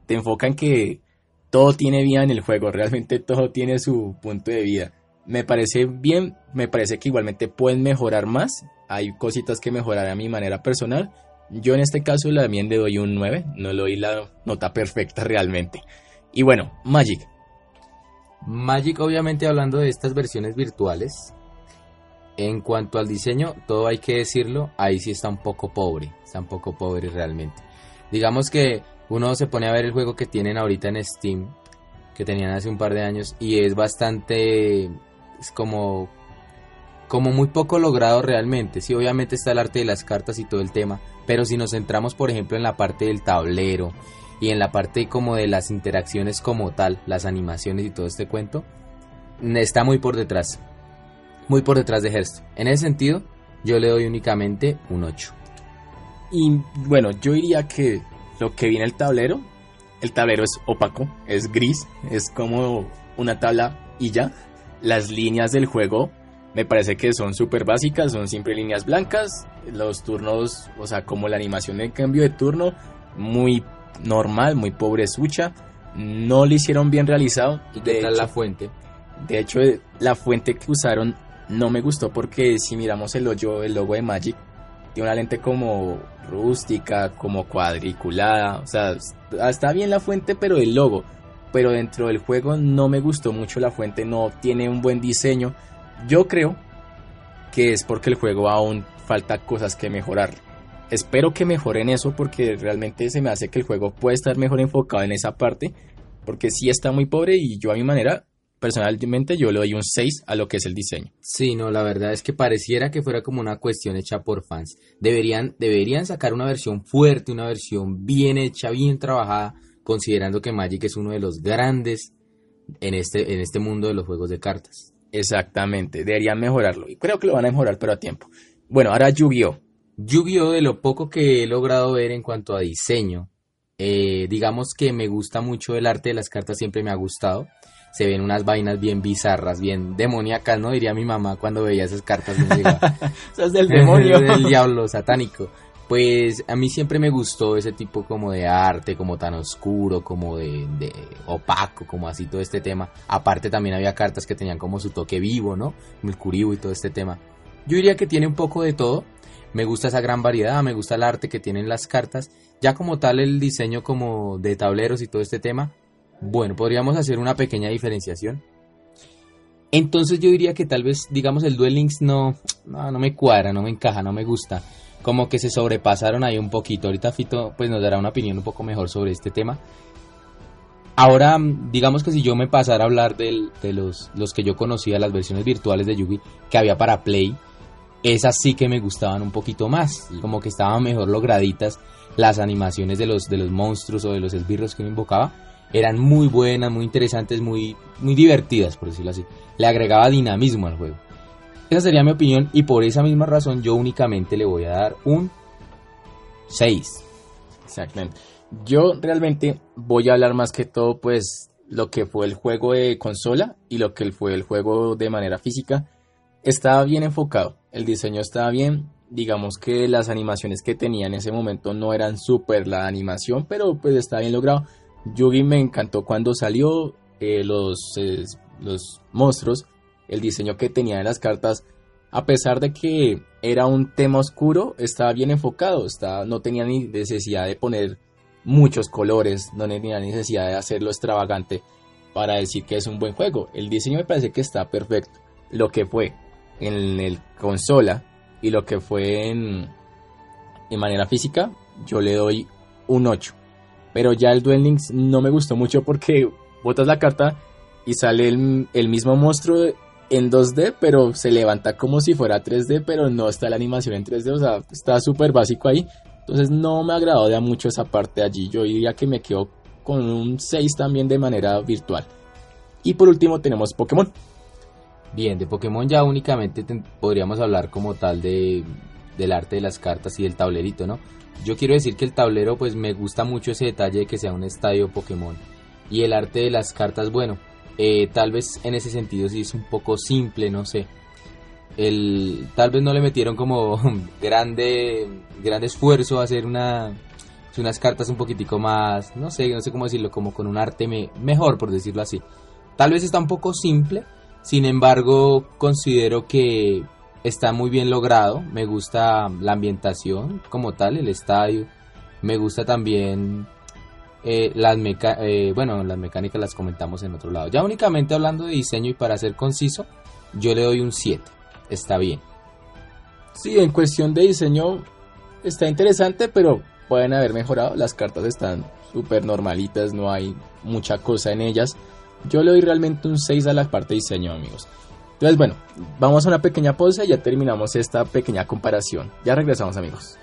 te enfocan que todo tiene vida en el juego, realmente todo tiene su punto de vida. Me parece bien, me parece que igualmente pueden mejorar más, hay cositas que mejorar a mi manera personal. Yo en este caso también le doy un 9, no le doy la nota perfecta realmente. Y bueno, Magic, Magic, obviamente hablando de estas versiones virtuales, en cuanto al diseño, todo hay que decirlo, ahí sí está un poco pobre, está un poco pobre realmente. Digamos que Uno se pone a ver el juego que tienen ahorita en Steam, que tenían hace un par de años, y es bastante, es como, como muy poco logrado realmente. Sí, obviamente está el arte de las cartas y todo el tema, pero si nos centramos, por ejemplo, en la parte del tablero y en la parte como de las interacciones como tal, las animaciones y todo este cuento, está muy por detrás, muy por detrás de Hearthstone. En ese sentido, yo le doy únicamente un 8. Y bueno, yo diría que lo que viene el tablero, el tablero es opaco, es gris, es como una tabla y ya. Las líneas del juego me parece que son súper básicas, son siempre líneas blancas. Los turnos, o sea, como la animación de cambio de turno, muy normal, muy pobre sucha. No lo hicieron bien realizado. ¿Y qué De la fuente? De hecho, la fuente que usaron no me gustó porque si miramos el hoyo, el logo de Magic, tiene una lente como rústica, como cuadriculada. O sea, está bien la fuente, pero el logo. Pero dentro del juego no me gustó mucho la fuente, no tiene un buen diseño. Yo creo que es porque el juego aún falta cosas que mejorar. Espero que mejoren eso porque realmente se me hace que el juego puede estar mejor enfocado en esa parte. Porque sí está muy pobre y yo a mi manera, personalmente, yo le doy un 6 a lo que es el diseño. Sí, no, la verdad es que pareciera que fuera como una cuestión hecha por fans. Deberían, deberían sacar una versión fuerte, una versión bien hecha, bien trabajada, considerando que Magic es uno de los grandes en este, en este mundo de los juegos de cartas. Exactamente, deberían mejorarlo. Y creo que lo van a mejorar, pero a tiempo. Bueno, ahora Yu-Gi-Oh! Yu-Gi-Oh! de lo poco que he logrado ver en cuanto a diseño, eh, digamos que me gusta mucho el arte de las cartas, siempre me ha gustado. Se ven unas vainas bien bizarras, bien demoníacas, ¿no? Diría mi mamá cuando veía esas cartas. me diga, [LAUGHS] Eso es del [LAUGHS] demonio. del diablo satánico. Pues a mí siempre me gustó ese tipo como de arte, como tan oscuro, como de, de opaco, como así todo este tema. Aparte también había cartas que tenían como su toque vivo, ¿no? El curibo y todo este tema. Yo diría que tiene un poco de todo. Me gusta esa gran variedad, me gusta el arte que tienen las cartas. Ya como tal el diseño como de tableros y todo este tema. Bueno, podríamos hacer una pequeña diferenciación. Entonces yo diría que tal vez, digamos, el Duel Links no, no, no me cuadra, no me encaja, no me gusta. Como que se sobrepasaron ahí un poquito. Ahorita Fito pues nos dará una opinión un poco mejor sobre este tema. Ahora, mm, digamos que si yo me pasara a hablar del- de los, los que yo conocía, las versiones virtuales de Yugi que había para Play, esas sí que me gustaban un poquito más. Como que estaban mejor lograditas. Las animaciones de los, de los monstruos o de los esbirros que uno invocaba eran muy buenas, muy interesantes, muy, muy divertidas, por decirlo así. Le agregaba dinamismo al juego. Esa sería mi opinión y por esa misma razón yo únicamente le voy a dar un 6. Exactamente. Yo realmente voy a hablar más que todo, pues, lo que fue el juego de consola y lo que fue el juego de manera física. Estaba bien enfocado, el diseño estaba bien. Digamos que las animaciones que tenía en ese momento no eran súper la animación, pero pues está bien logrado. Yugi me encantó cuando salió, eh, los, eh, los monstruos, el diseño que tenía en las cartas, a pesar de que era un tema oscuro, estaba bien enfocado, estaba, no tenía ni necesidad de poner muchos colores, no tenía necesidad de hacerlo extravagante para decir que es un buen juego. El diseño me parece que está perfecto. Lo que fue en el consola y lo que fue en, en manera física, yo le doy un 8. Pero ya el Duel Links no me gustó mucho porque botas la carta y sale el, el mismo monstruo en 2D, pero se levanta como si fuera 3D, pero no está la animación en 3D, o sea, está súper básico ahí. Entonces no me agradó de a mucho esa parte allí. Yo diría que me quedo con un 6 también de manera virtual. Y por último tenemos Pokémon. Bien, de Pokémon ya únicamente podríamos hablar como tal de, del arte de las cartas y del tablerito, ¿no? Yo quiero decir que el tablero pues me gusta mucho ese detalle de que sea un estadio Pokémon. Y el arte de las cartas, bueno, eh, tal vez en ese sentido sí es un poco simple, no sé. El, tal vez no le metieron como [LAUGHS] grande, grande esfuerzo a hacer una, unas cartas un poquitico más, no sé, no sé cómo decirlo, como con un arte me- mejor, por decirlo así. Tal vez está un poco simple, sin embargo, considero que está muy bien logrado. Me gusta la ambientación como tal, el estadio. Me gusta también eh, las meca eh, bueno, las mecánicas las comentamos en otro lado. Ya únicamente hablando de diseño y para ser conciso, yo le doy un 7. Está bien. Sí, en cuestión de diseño está interesante, pero pueden haber mejorado. Las cartas están súper normalitas, no hay mucha cosa en ellas. Yo le doy realmente un 6 a la parte de diseño, amigos. Entonces, bueno, vamos a una pequeña pausa y ya terminamos esta pequeña comparación. Ya regresamos, amigos.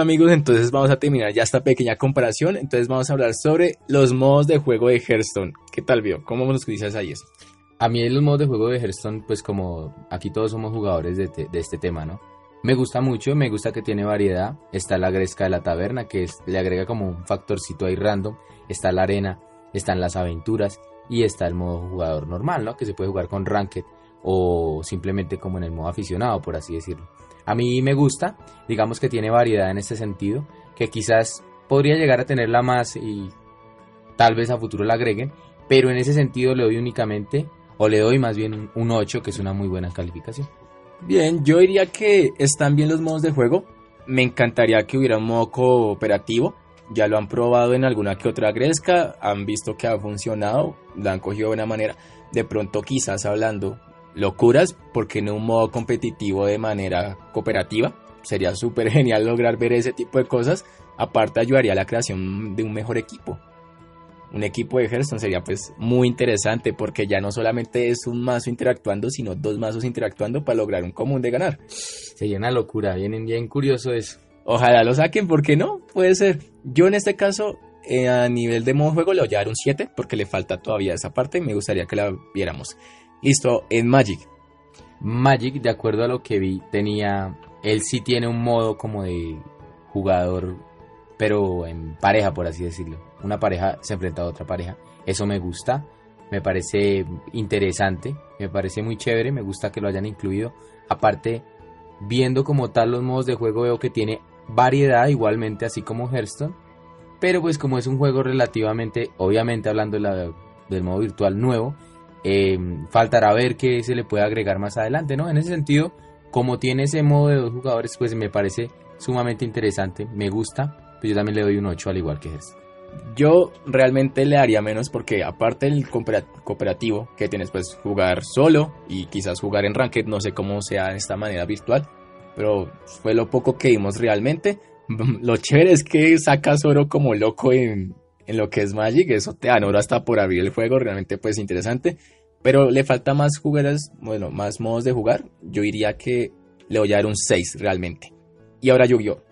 Amigos, entonces vamos a terminar ya esta pequeña comparación. Entonces vamos a hablar sobre los modos de juego de Hearthstone. ¿Qué tal vio? ¿Cómo nos dices ahí eso? A mí los modos de juego de Hearthstone, pues como aquí todos somos jugadores de, te- de este tema, ¿no? Me gusta mucho, me gusta que tiene variedad. Está la gresca de la taberna, que le agrega como un factorcito ahí random. Está la arena, están las aventuras y está el modo jugador normal, ¿no? Que se puede jugar con Ranked o simplemente como en el modo aficionado, por así decirlo. A mí me gusta, digamos que tiene variedad en este sentido, que quizás podría llegar a tenerla más y tal vez a futuro la agreguen, pero en ese sentido le doy únicamente, o le doy más bien un, un 8, que es una muy buena calificación. Bien, yo diría que están bien los modos de juego. Me encantaría que hubiera un modo cooperativo. Ya lo han probado en alguna que otra gresca, han visto que ha funcionado, la han cogido de buena manera. De pronto quizás hablando locuras, porque no un modo competitivo de manera cooperativa. Sería súper [LAUGHS] genial lograr ver ese tipo de cosas. Aparte ayudaría a la creación de un mejor equipo. un equipo de Hearthstone sería pues muy interesante porque ya no solamente es un mazo interactuando, sino dos mazos interactuando para lograr un común de ganar. Sería una locura, bien, bien curioso eso. Ojalá lo saquen, ¿por qué no? Puede ser. Yo en este caso, eh, a nivel de modo juego, le voy a dar un 7 porque le falta todavía esa parte y me gustaría que la viéramos. Listo, en Magic. Magic, de acuerdo a lo que vi, tenía. Él sí tiene un modo como de jugador, pero en pareja, por así decirlo. Una pareja se enfrenta a otra pareja. Eso me gusta, me parece interesante, me parece muy chévere, me gusta que lo hayan incluido. Aparte, viendo como tal los modos de juego, veo que tiene variedad igualmente, así como Hearthstone. Pero pues como es un juego relativamente, obviamente hablando de la- del modo virtual nuevo, eh, faltará ver qué se le puede agregar más adelante, ¿no? En ese sentido, como tiene ese modo de dos jugadores, pues me parece sumamente interesante, me gusta, pues yo también le doy un 8 al igual que es. Yo realmente le daría menos porque aparte del coopera- cooperativo que tienes pues jugar solo y quizás jugar en ranked, no sé cómo sea de esta manera virtual, pero fue lo poco que vimos realmente. [LAUGHS] Lo chévere es que sacas oro como loco en, en lo que es Magic, eso te dan oro hasta por abrir el juego, realmente pues interesante, pero le falta más jugadas, bueno, más modos de jugar, yo diría que le voy a dar un 6 realmente. Y ahora Yu-Gi-Oh!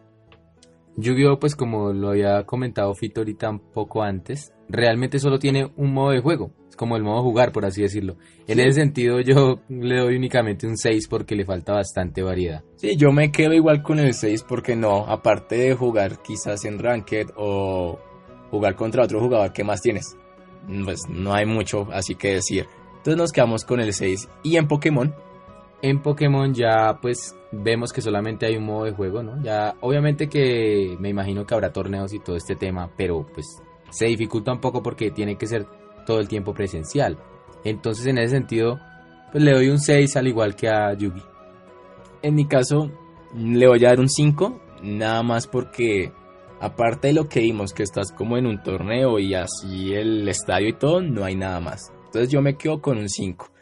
Yu-Gi-Oh, pues como lo había comentado Fito ahorita un poco antes, realmente solo tiene un modo de juego, es como el modo jugar, por así decirlo. En ese sentido [LAUGHS] yo le doy únicamente un 6 porque le falta bastante variedad. Sí, yo me quedo igual con el 6 porque no, aparte de jugar quizás en Ranked o jugar contra otro jugador, ¿qué más tienes? Pues no hay mucho así que decir. Entonces nos quedamos con el 6. Y en Pokémon, En Pokémon ya pues vemos que solamente hay un modo de juego, ¿no? Ya obviamente que me imagino que habrá torneos y todo este tema, pero pues se dificulta un poco porque tiene que ser todo el tiempo presencial. Entonces en ese sentido pues le doy un 6 al igual que a Yugi. en mi caso, le voy a dar un 5. Nada más porque, aparte de lo que vimos, que estás como en un torneo y así el estadio y todo, no hay nada más. Entonces yo me quedo con un 5.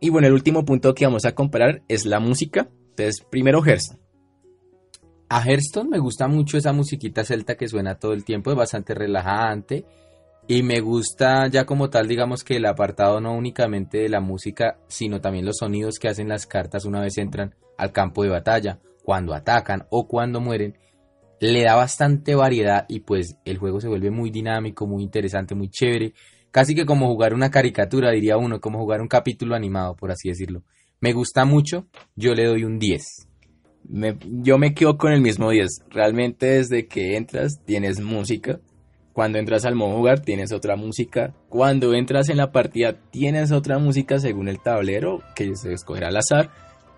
Y bueno, el último punto que vamos a comparar es la música. Entonces, primero Hearthstone. A Hearthstone me gusta mucho esa musiquita celta que suena todo el tiempo, es bastante relajante. Y me gusta ya como tal, digamos que el apartado no únicamente de la música, sino también los sonidos que hacen las cartas una vez entran al campo de batalla, cuando atacan o cuando mueren. Le da bastante variedad y pues el juego se vuelve muy dinámico, muy interesante, muy chévere. Casi que como jugar una caricatura, diría uno, como jugar un capítulo animado, por así decirlo. Me gusta mucho, yo le doy un 10. Me- yo me quedo con el mismo 10. Realmente desde que entras tienes música. Cuando entras al modo jugar tienes otra música. Cuando entras en la partida tienes otra música según el tablero que se escogerá al azar.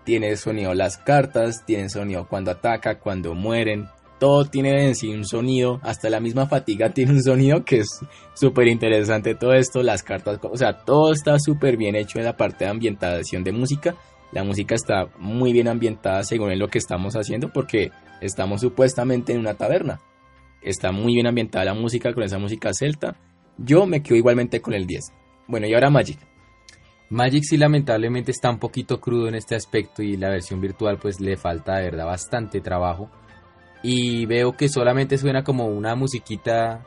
Tienes sonido las cartas, tienes sonido cuando ataca, cuando mueren. Todo tiene en sí un sonido. Hasta la misma fatiga tiene un sonido que es súper interesante todo esto. Las cartas, o sea, todo está súper bien hecho en la parte de ambientación de música. La música está muy bien ambientada según en lo que estamos haciendo porque estamos supuestamente en una taberna. Está muy bien ambientada la música con esa música celta. Yo me quedo igualmente con el 10. Bueno, y ahora Magic. Magic sí lamentablemente está un poquito crudo en este aspecto y la versión virtual pues le falta de verdad bastante trabajo. Y veo que solamente suena como una musiquita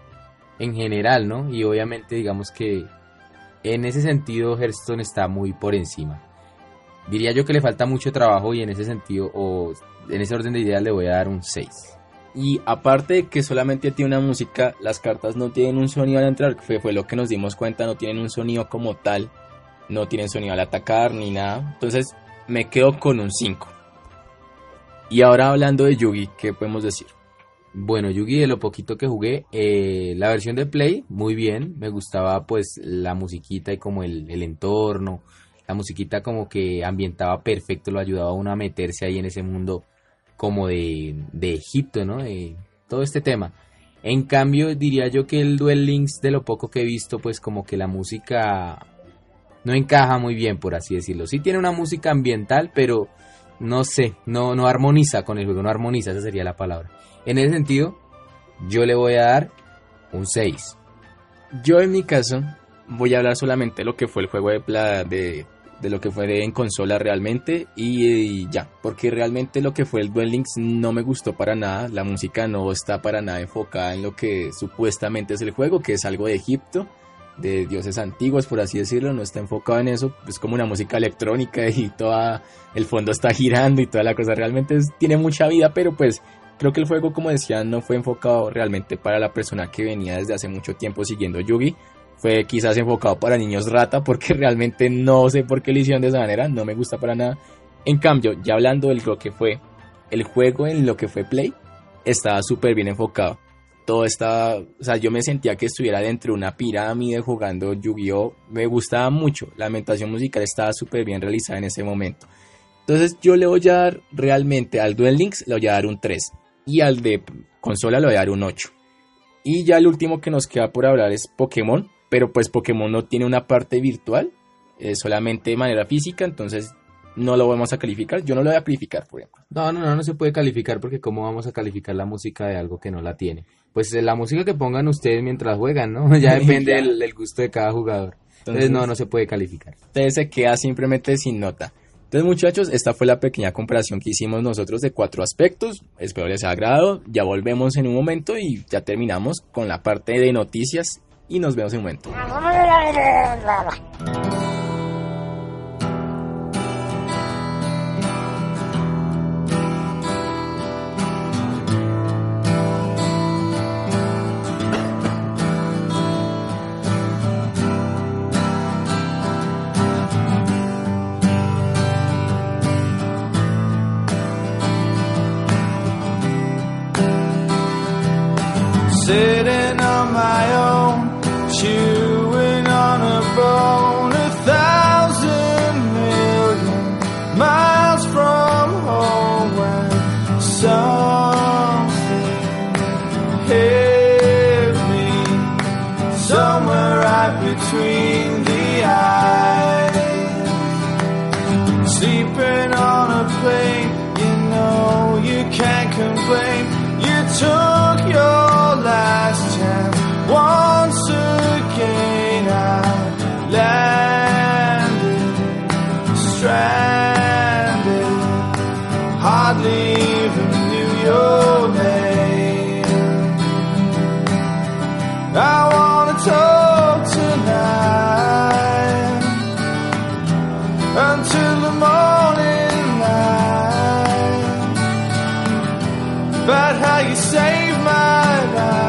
en general, ¿no? Y obviamente digamos que en ese sentido Hearthstone está muy por encima. Diría yo que le falta mucho trabajo y en ese sentido o en ese orden de ideas le voy a dar un 6. Y aparte de que solamente tiene una música, las cartas no tienen un sonido al entrar, que fue lo que nos dimos cuenta, no tienen un sonido como tal, no tienen sonido al atacar ni nada. Entonces me quedo con un 5. Y ahora hablando de Yugi, ¿qué podemos decir? Bueno, Yugi de lo poquito que jugué, eh, la versión de Play, muy bien, me gustaba pues la musiquita y como el, entorno, la musiquita como que ambientaba perfecto, lo ayudaba a uno a meterse ahí en ese mundo como de, de Egipto, ¿no? De todo este tema. En cambio, diría yo que el Duel Links, de lo poco que he visto, pues como que la música no encaja muy bien, por así decirlo. Sí tiene una música ambiental, pero no sé, no, no armoniza con el juego, no armoniza, esa sería la palabra. En ese sentido, yo le voy a dar un 6. Yo en mi caso voy a hablar solamente de lo que fue el juego de, de de lo que fue en consola realmente y, y ya, porque realmente lo que fue el Duel Links no me gustó para nada, la música no está para nada enfocada en lo que supuestamente es el juego, que es algo de Egipto, de dioses antiguos por así decirlo, no está enfocado en eso, es como una música electrónica y toda el fondo está girando y toda la cosa, realmente es- tiene mucha vida, pero pues creo que el juego como decía no fue enfocado realmente para la persona que venía desde hace mucho tiempo siguiendo Yugi, fue quizás enfocado para niños rata porque [LAUGHS] realmente no sé por qué lo hicieron de esa manera, no me gusta para nada. En cambio, ya hablando de lo que fue el juego en lo que fue Play, estaba súper bien enfocado. Todo estaba, o sea, yo me sentía que estuviera dentro de una pirámide jugando Yu-Gi-Oh! Me gustaba mucho, la ambientación musical estaba súper bien realizada en ese momento. Entonces yo le voy a dar realmente al Duel Links le voy a dar un 3 y al de consola le voy a dar un 8. Y ya el último que nos queda por hablar es Pokémon, pero pues Pokémon no tiene una parte virtual, es solamente de manera física, entonces no lo vamos a calificar. Yo no lo voy a calificar, por ejemplo. No, no, no, no se puede calificar porque ¿cómo vamos a calificar la música de algo que no la tiene? Pues eh, la música que pongan ustedes mientras juegan, ¿no? [LAUGHS] [LAUGHS] Ya depende del gusto de cada jugador. Entonces, no, no se puede calificar. Entonces se queda simplemente sin nota. Entonces muchachos, esta fue la pequeña comparación que hicimos nosotros de cuatro aspectos. Espero les haya agradado. Ya volvemos en un momento y ya terminamos con la parte de noticias y nos vemos en un momento. My own, chewing how you saved my life.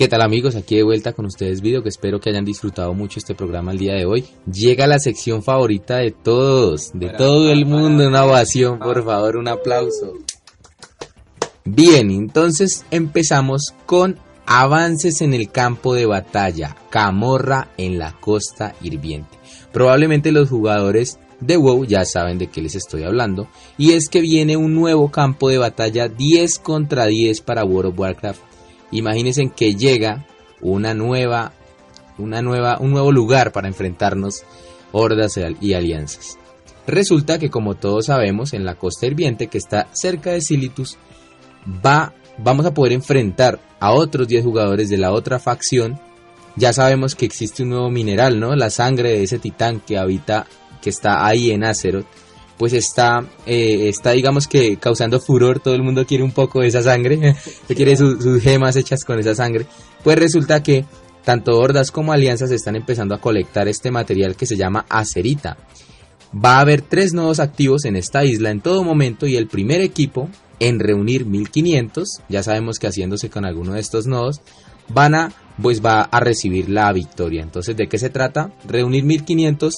¿Qué tal amigos? Aquí de vuelta con ustedes video que espero que hayan disfrutado mucho este programa el día de hoy. Llega la sección favorita de todos, de todo el mundo, una ovación, por favor, un aplauso. Bien, entonces empezamos con avances en el campo de batalla, Camorra en la costa hirviente. Probablemente los jugadores de WoW ya saben de qué les estoy hablando, y es que viene un nuevo campo de batalla 10 contra 10 para World of Warcraft imagínense que llega una nueva, una nueva, un nuevo lugar para enfrentarnos hordas y alianzas. Resulta que como todos sabemos, en la costa hirviente que está cerca de Silitus, va, vamos a poder enfrentar a otros 10 jugadores de la otra facción. Ya sabemos que existe un nuevo mineral, ¿no? La sangre de ese titán que habita, que está ahí en Azeroth pues está, eh, está digamos que causando furor, todo el mundo quiere un poco de esa sangre, [LAUGHS] se quiere sus gemas hechas con esa sangre, pues resulta que tanto hordas como alianzas están empezando a colectar este material que se llama acerita. Va a haber tres nodos activos en esta isla en todo momento y el primer equipo en reunir 1500, ya sabemos que haciéndose con alguno de estos nodos, van a, pues va a recibir la victoria. Entonces, ¿de qué se trata? Reunir 1500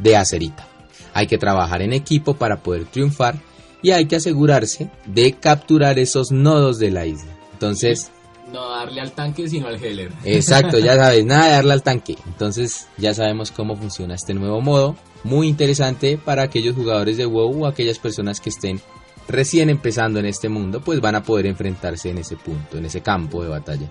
de acerita. Hay que trabajar en equipo para poder triunfar y hay que asegurarse de capturar esos nodos de la isla. Entonces... No darle al tanque, sino al healer. Exacto, ya [LAUGHS] sabes, nada de darle al tanque. Entonces ya sabemos cómo funciona este nuevo modo. Muy interesante para aquellos jugadores de WoW o aquellas personas que estén recién empezando en este mundo, pues van a poder enfrentarse en ese punto, en ese campo de batalla.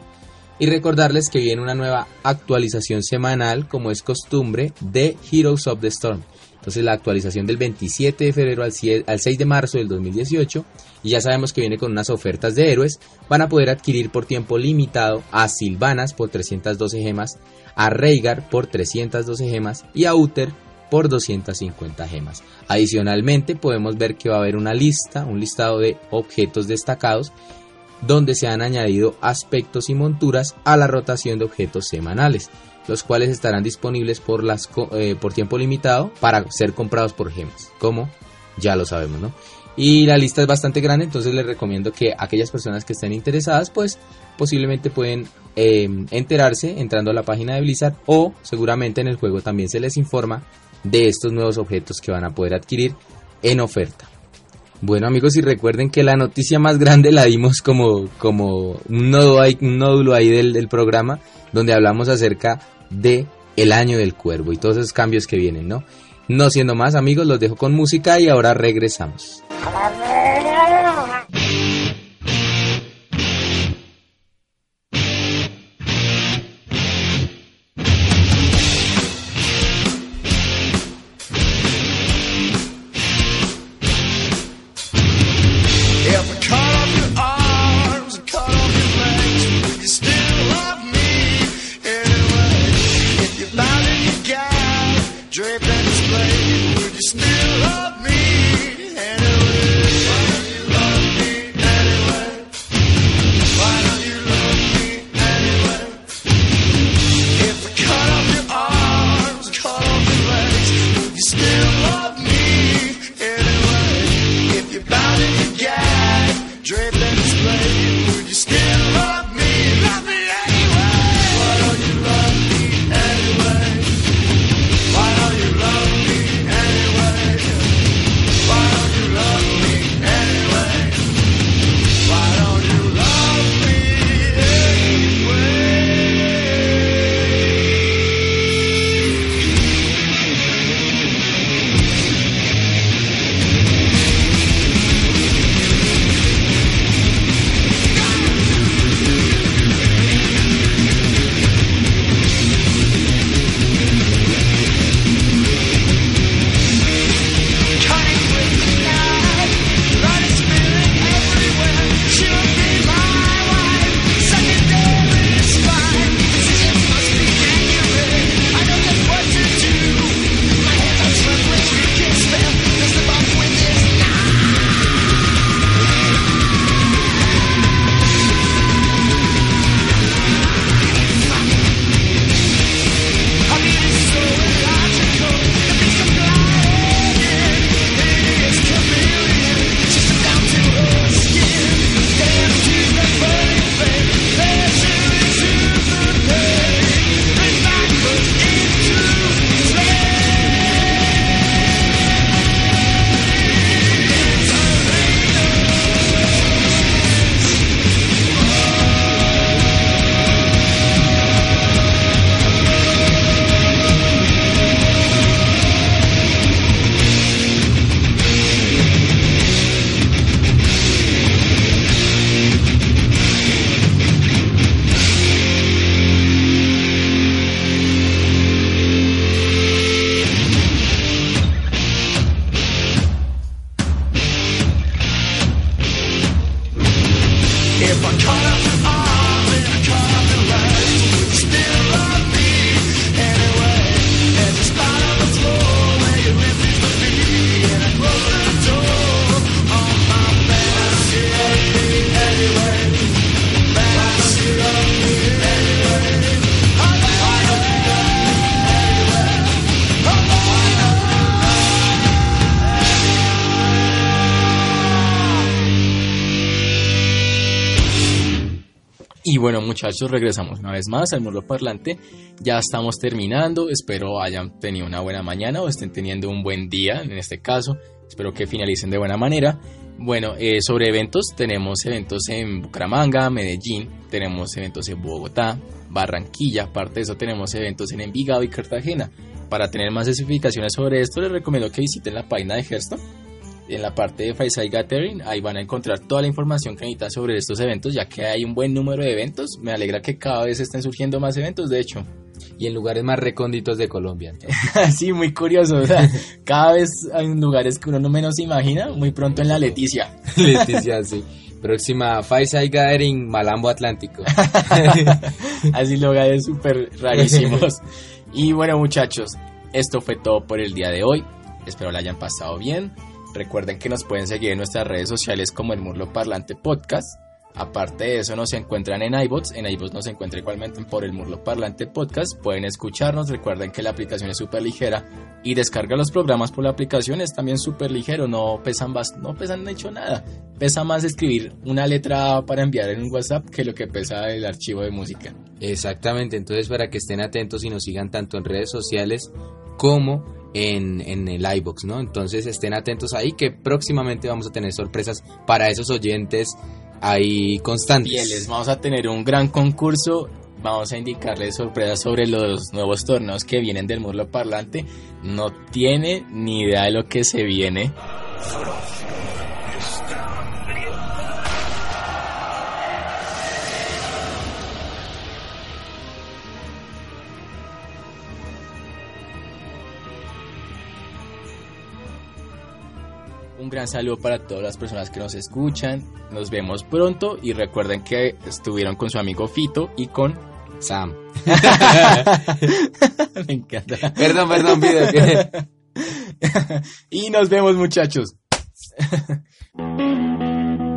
Y recordarles que viene una nueva actualización semanal, como es costumbre, de Heroes of the Storm. Entonces la actualización del 27 de febrero al 6 de marzo del 2018 y ya sabemos que viene con unas ofertas de héroes, van a poder adquirir por tiempo limitado a Silvanas por 312 gemas, a Rhaegar por 312 gemas y a Uther por 250 gemas. Adicionalmente podemos ver que va a haber una lista, un listado de objetos destacados donde se han añadido aspectos y monturas a la rotación de objetos semanales los cuales estarán disponibles por, las, eh, por tiempo limitado para ser comprados por gemas, como ya lo sabemos, ¿no? Y la lista es bastante grande, entonces les recomiendo que aquellas personas que estén interesadas, pues posiblemente pueden em, enterarse entrando a la página de Blizzard o seguramente en el juego también se les informa de estos nuevos objetos que van a poder adquirir en oferta. Bueno amigos, y recuerden que la noticia más grande la dimos como, como un, nodo un nódulo ahí del, del programa, donde hablamos acerca de El Año del Cuervo y todos esos cambios que vienen, ¿no? No siendo más amigos, los dejo con música y ahora regresamos. Muchachos, regresamos una vez más al Murlo Parlante. Ya estamos terminando, espero hayan tenido una buena mañana o estén teniendo un buen día en este caso. Espero que finalicen de buena manera. Bueno, eh, sobre eventos, tenemos eventos en Bucaramanga, Medellín, tenemos eventos en Bogotá, Barranquilla, aparte de eso tenemos eventos en Envigado y Cartagena. Para tener más especificaciones sobre esto, les recomiendo que visiten la página de Hearthstone. En la parte de Fireside Gathering, ahí van a encontrar toda la información que necesitan sobre estos eventos, ya que hay un buen número de eventos. Me alegra que cada vez estén surgiendo más eventos, de hecho. Y en lugares más recónditos de Colombia. [LAUGHS] sí, muy curioso. o sea, cada vez hay lugares que uno no menos imagina. Muy pronto en la Leticia. [LAUGHS] Leticia, sí. Próxima Fireside Gathering, Malambo Atlántico. [LAUGHS] Así lugares súper rarísimos. Y bueno, muchachos, esto fue todo por el día de hoy. Espero la hayan pasado bien. Recuerden que nos pueden seguir en nuestras redes sociales como el Murlo Parlante Podcast. Aparte de eso, nos encuentran en iBots. En iBots nos encuentran igualmente por el Murlo Parlante Podcast. Pueden escucharnos. Recuerden que la aplicación es súper ligera y descarga los programas por la aplicación. Es también súper ligero. No pesan, bas- no pesan hecho nada. Pesa más escribir una letra para enviar en un WhatsApp que lo que pesa el archivo de música. Exactamente, entonces para que estén atentos y nos sigan tanto en redes sociales como en, en el iBox, ¿no? Entonces estén atentos ahí que próximamente vamos a tener sorpresas para esos oyentes ahí constantes. Fieles, vamos a tener un gran concurso. Vamos a indicarles sorpresas sobre los nuevos torneos que vienen del Murlo Parlante. No tiene ni idea de lo que se viene. Un gran saludo para todas las personas que nos escuchan. Nos vemos pronto y recuerden que estuvieron con su amigo Fito y con Sam. [LAUGHS] Me encanta. Perdón, perdón, video. que- [LAUGHS] y nos vemos muchachos. [LAUGHS]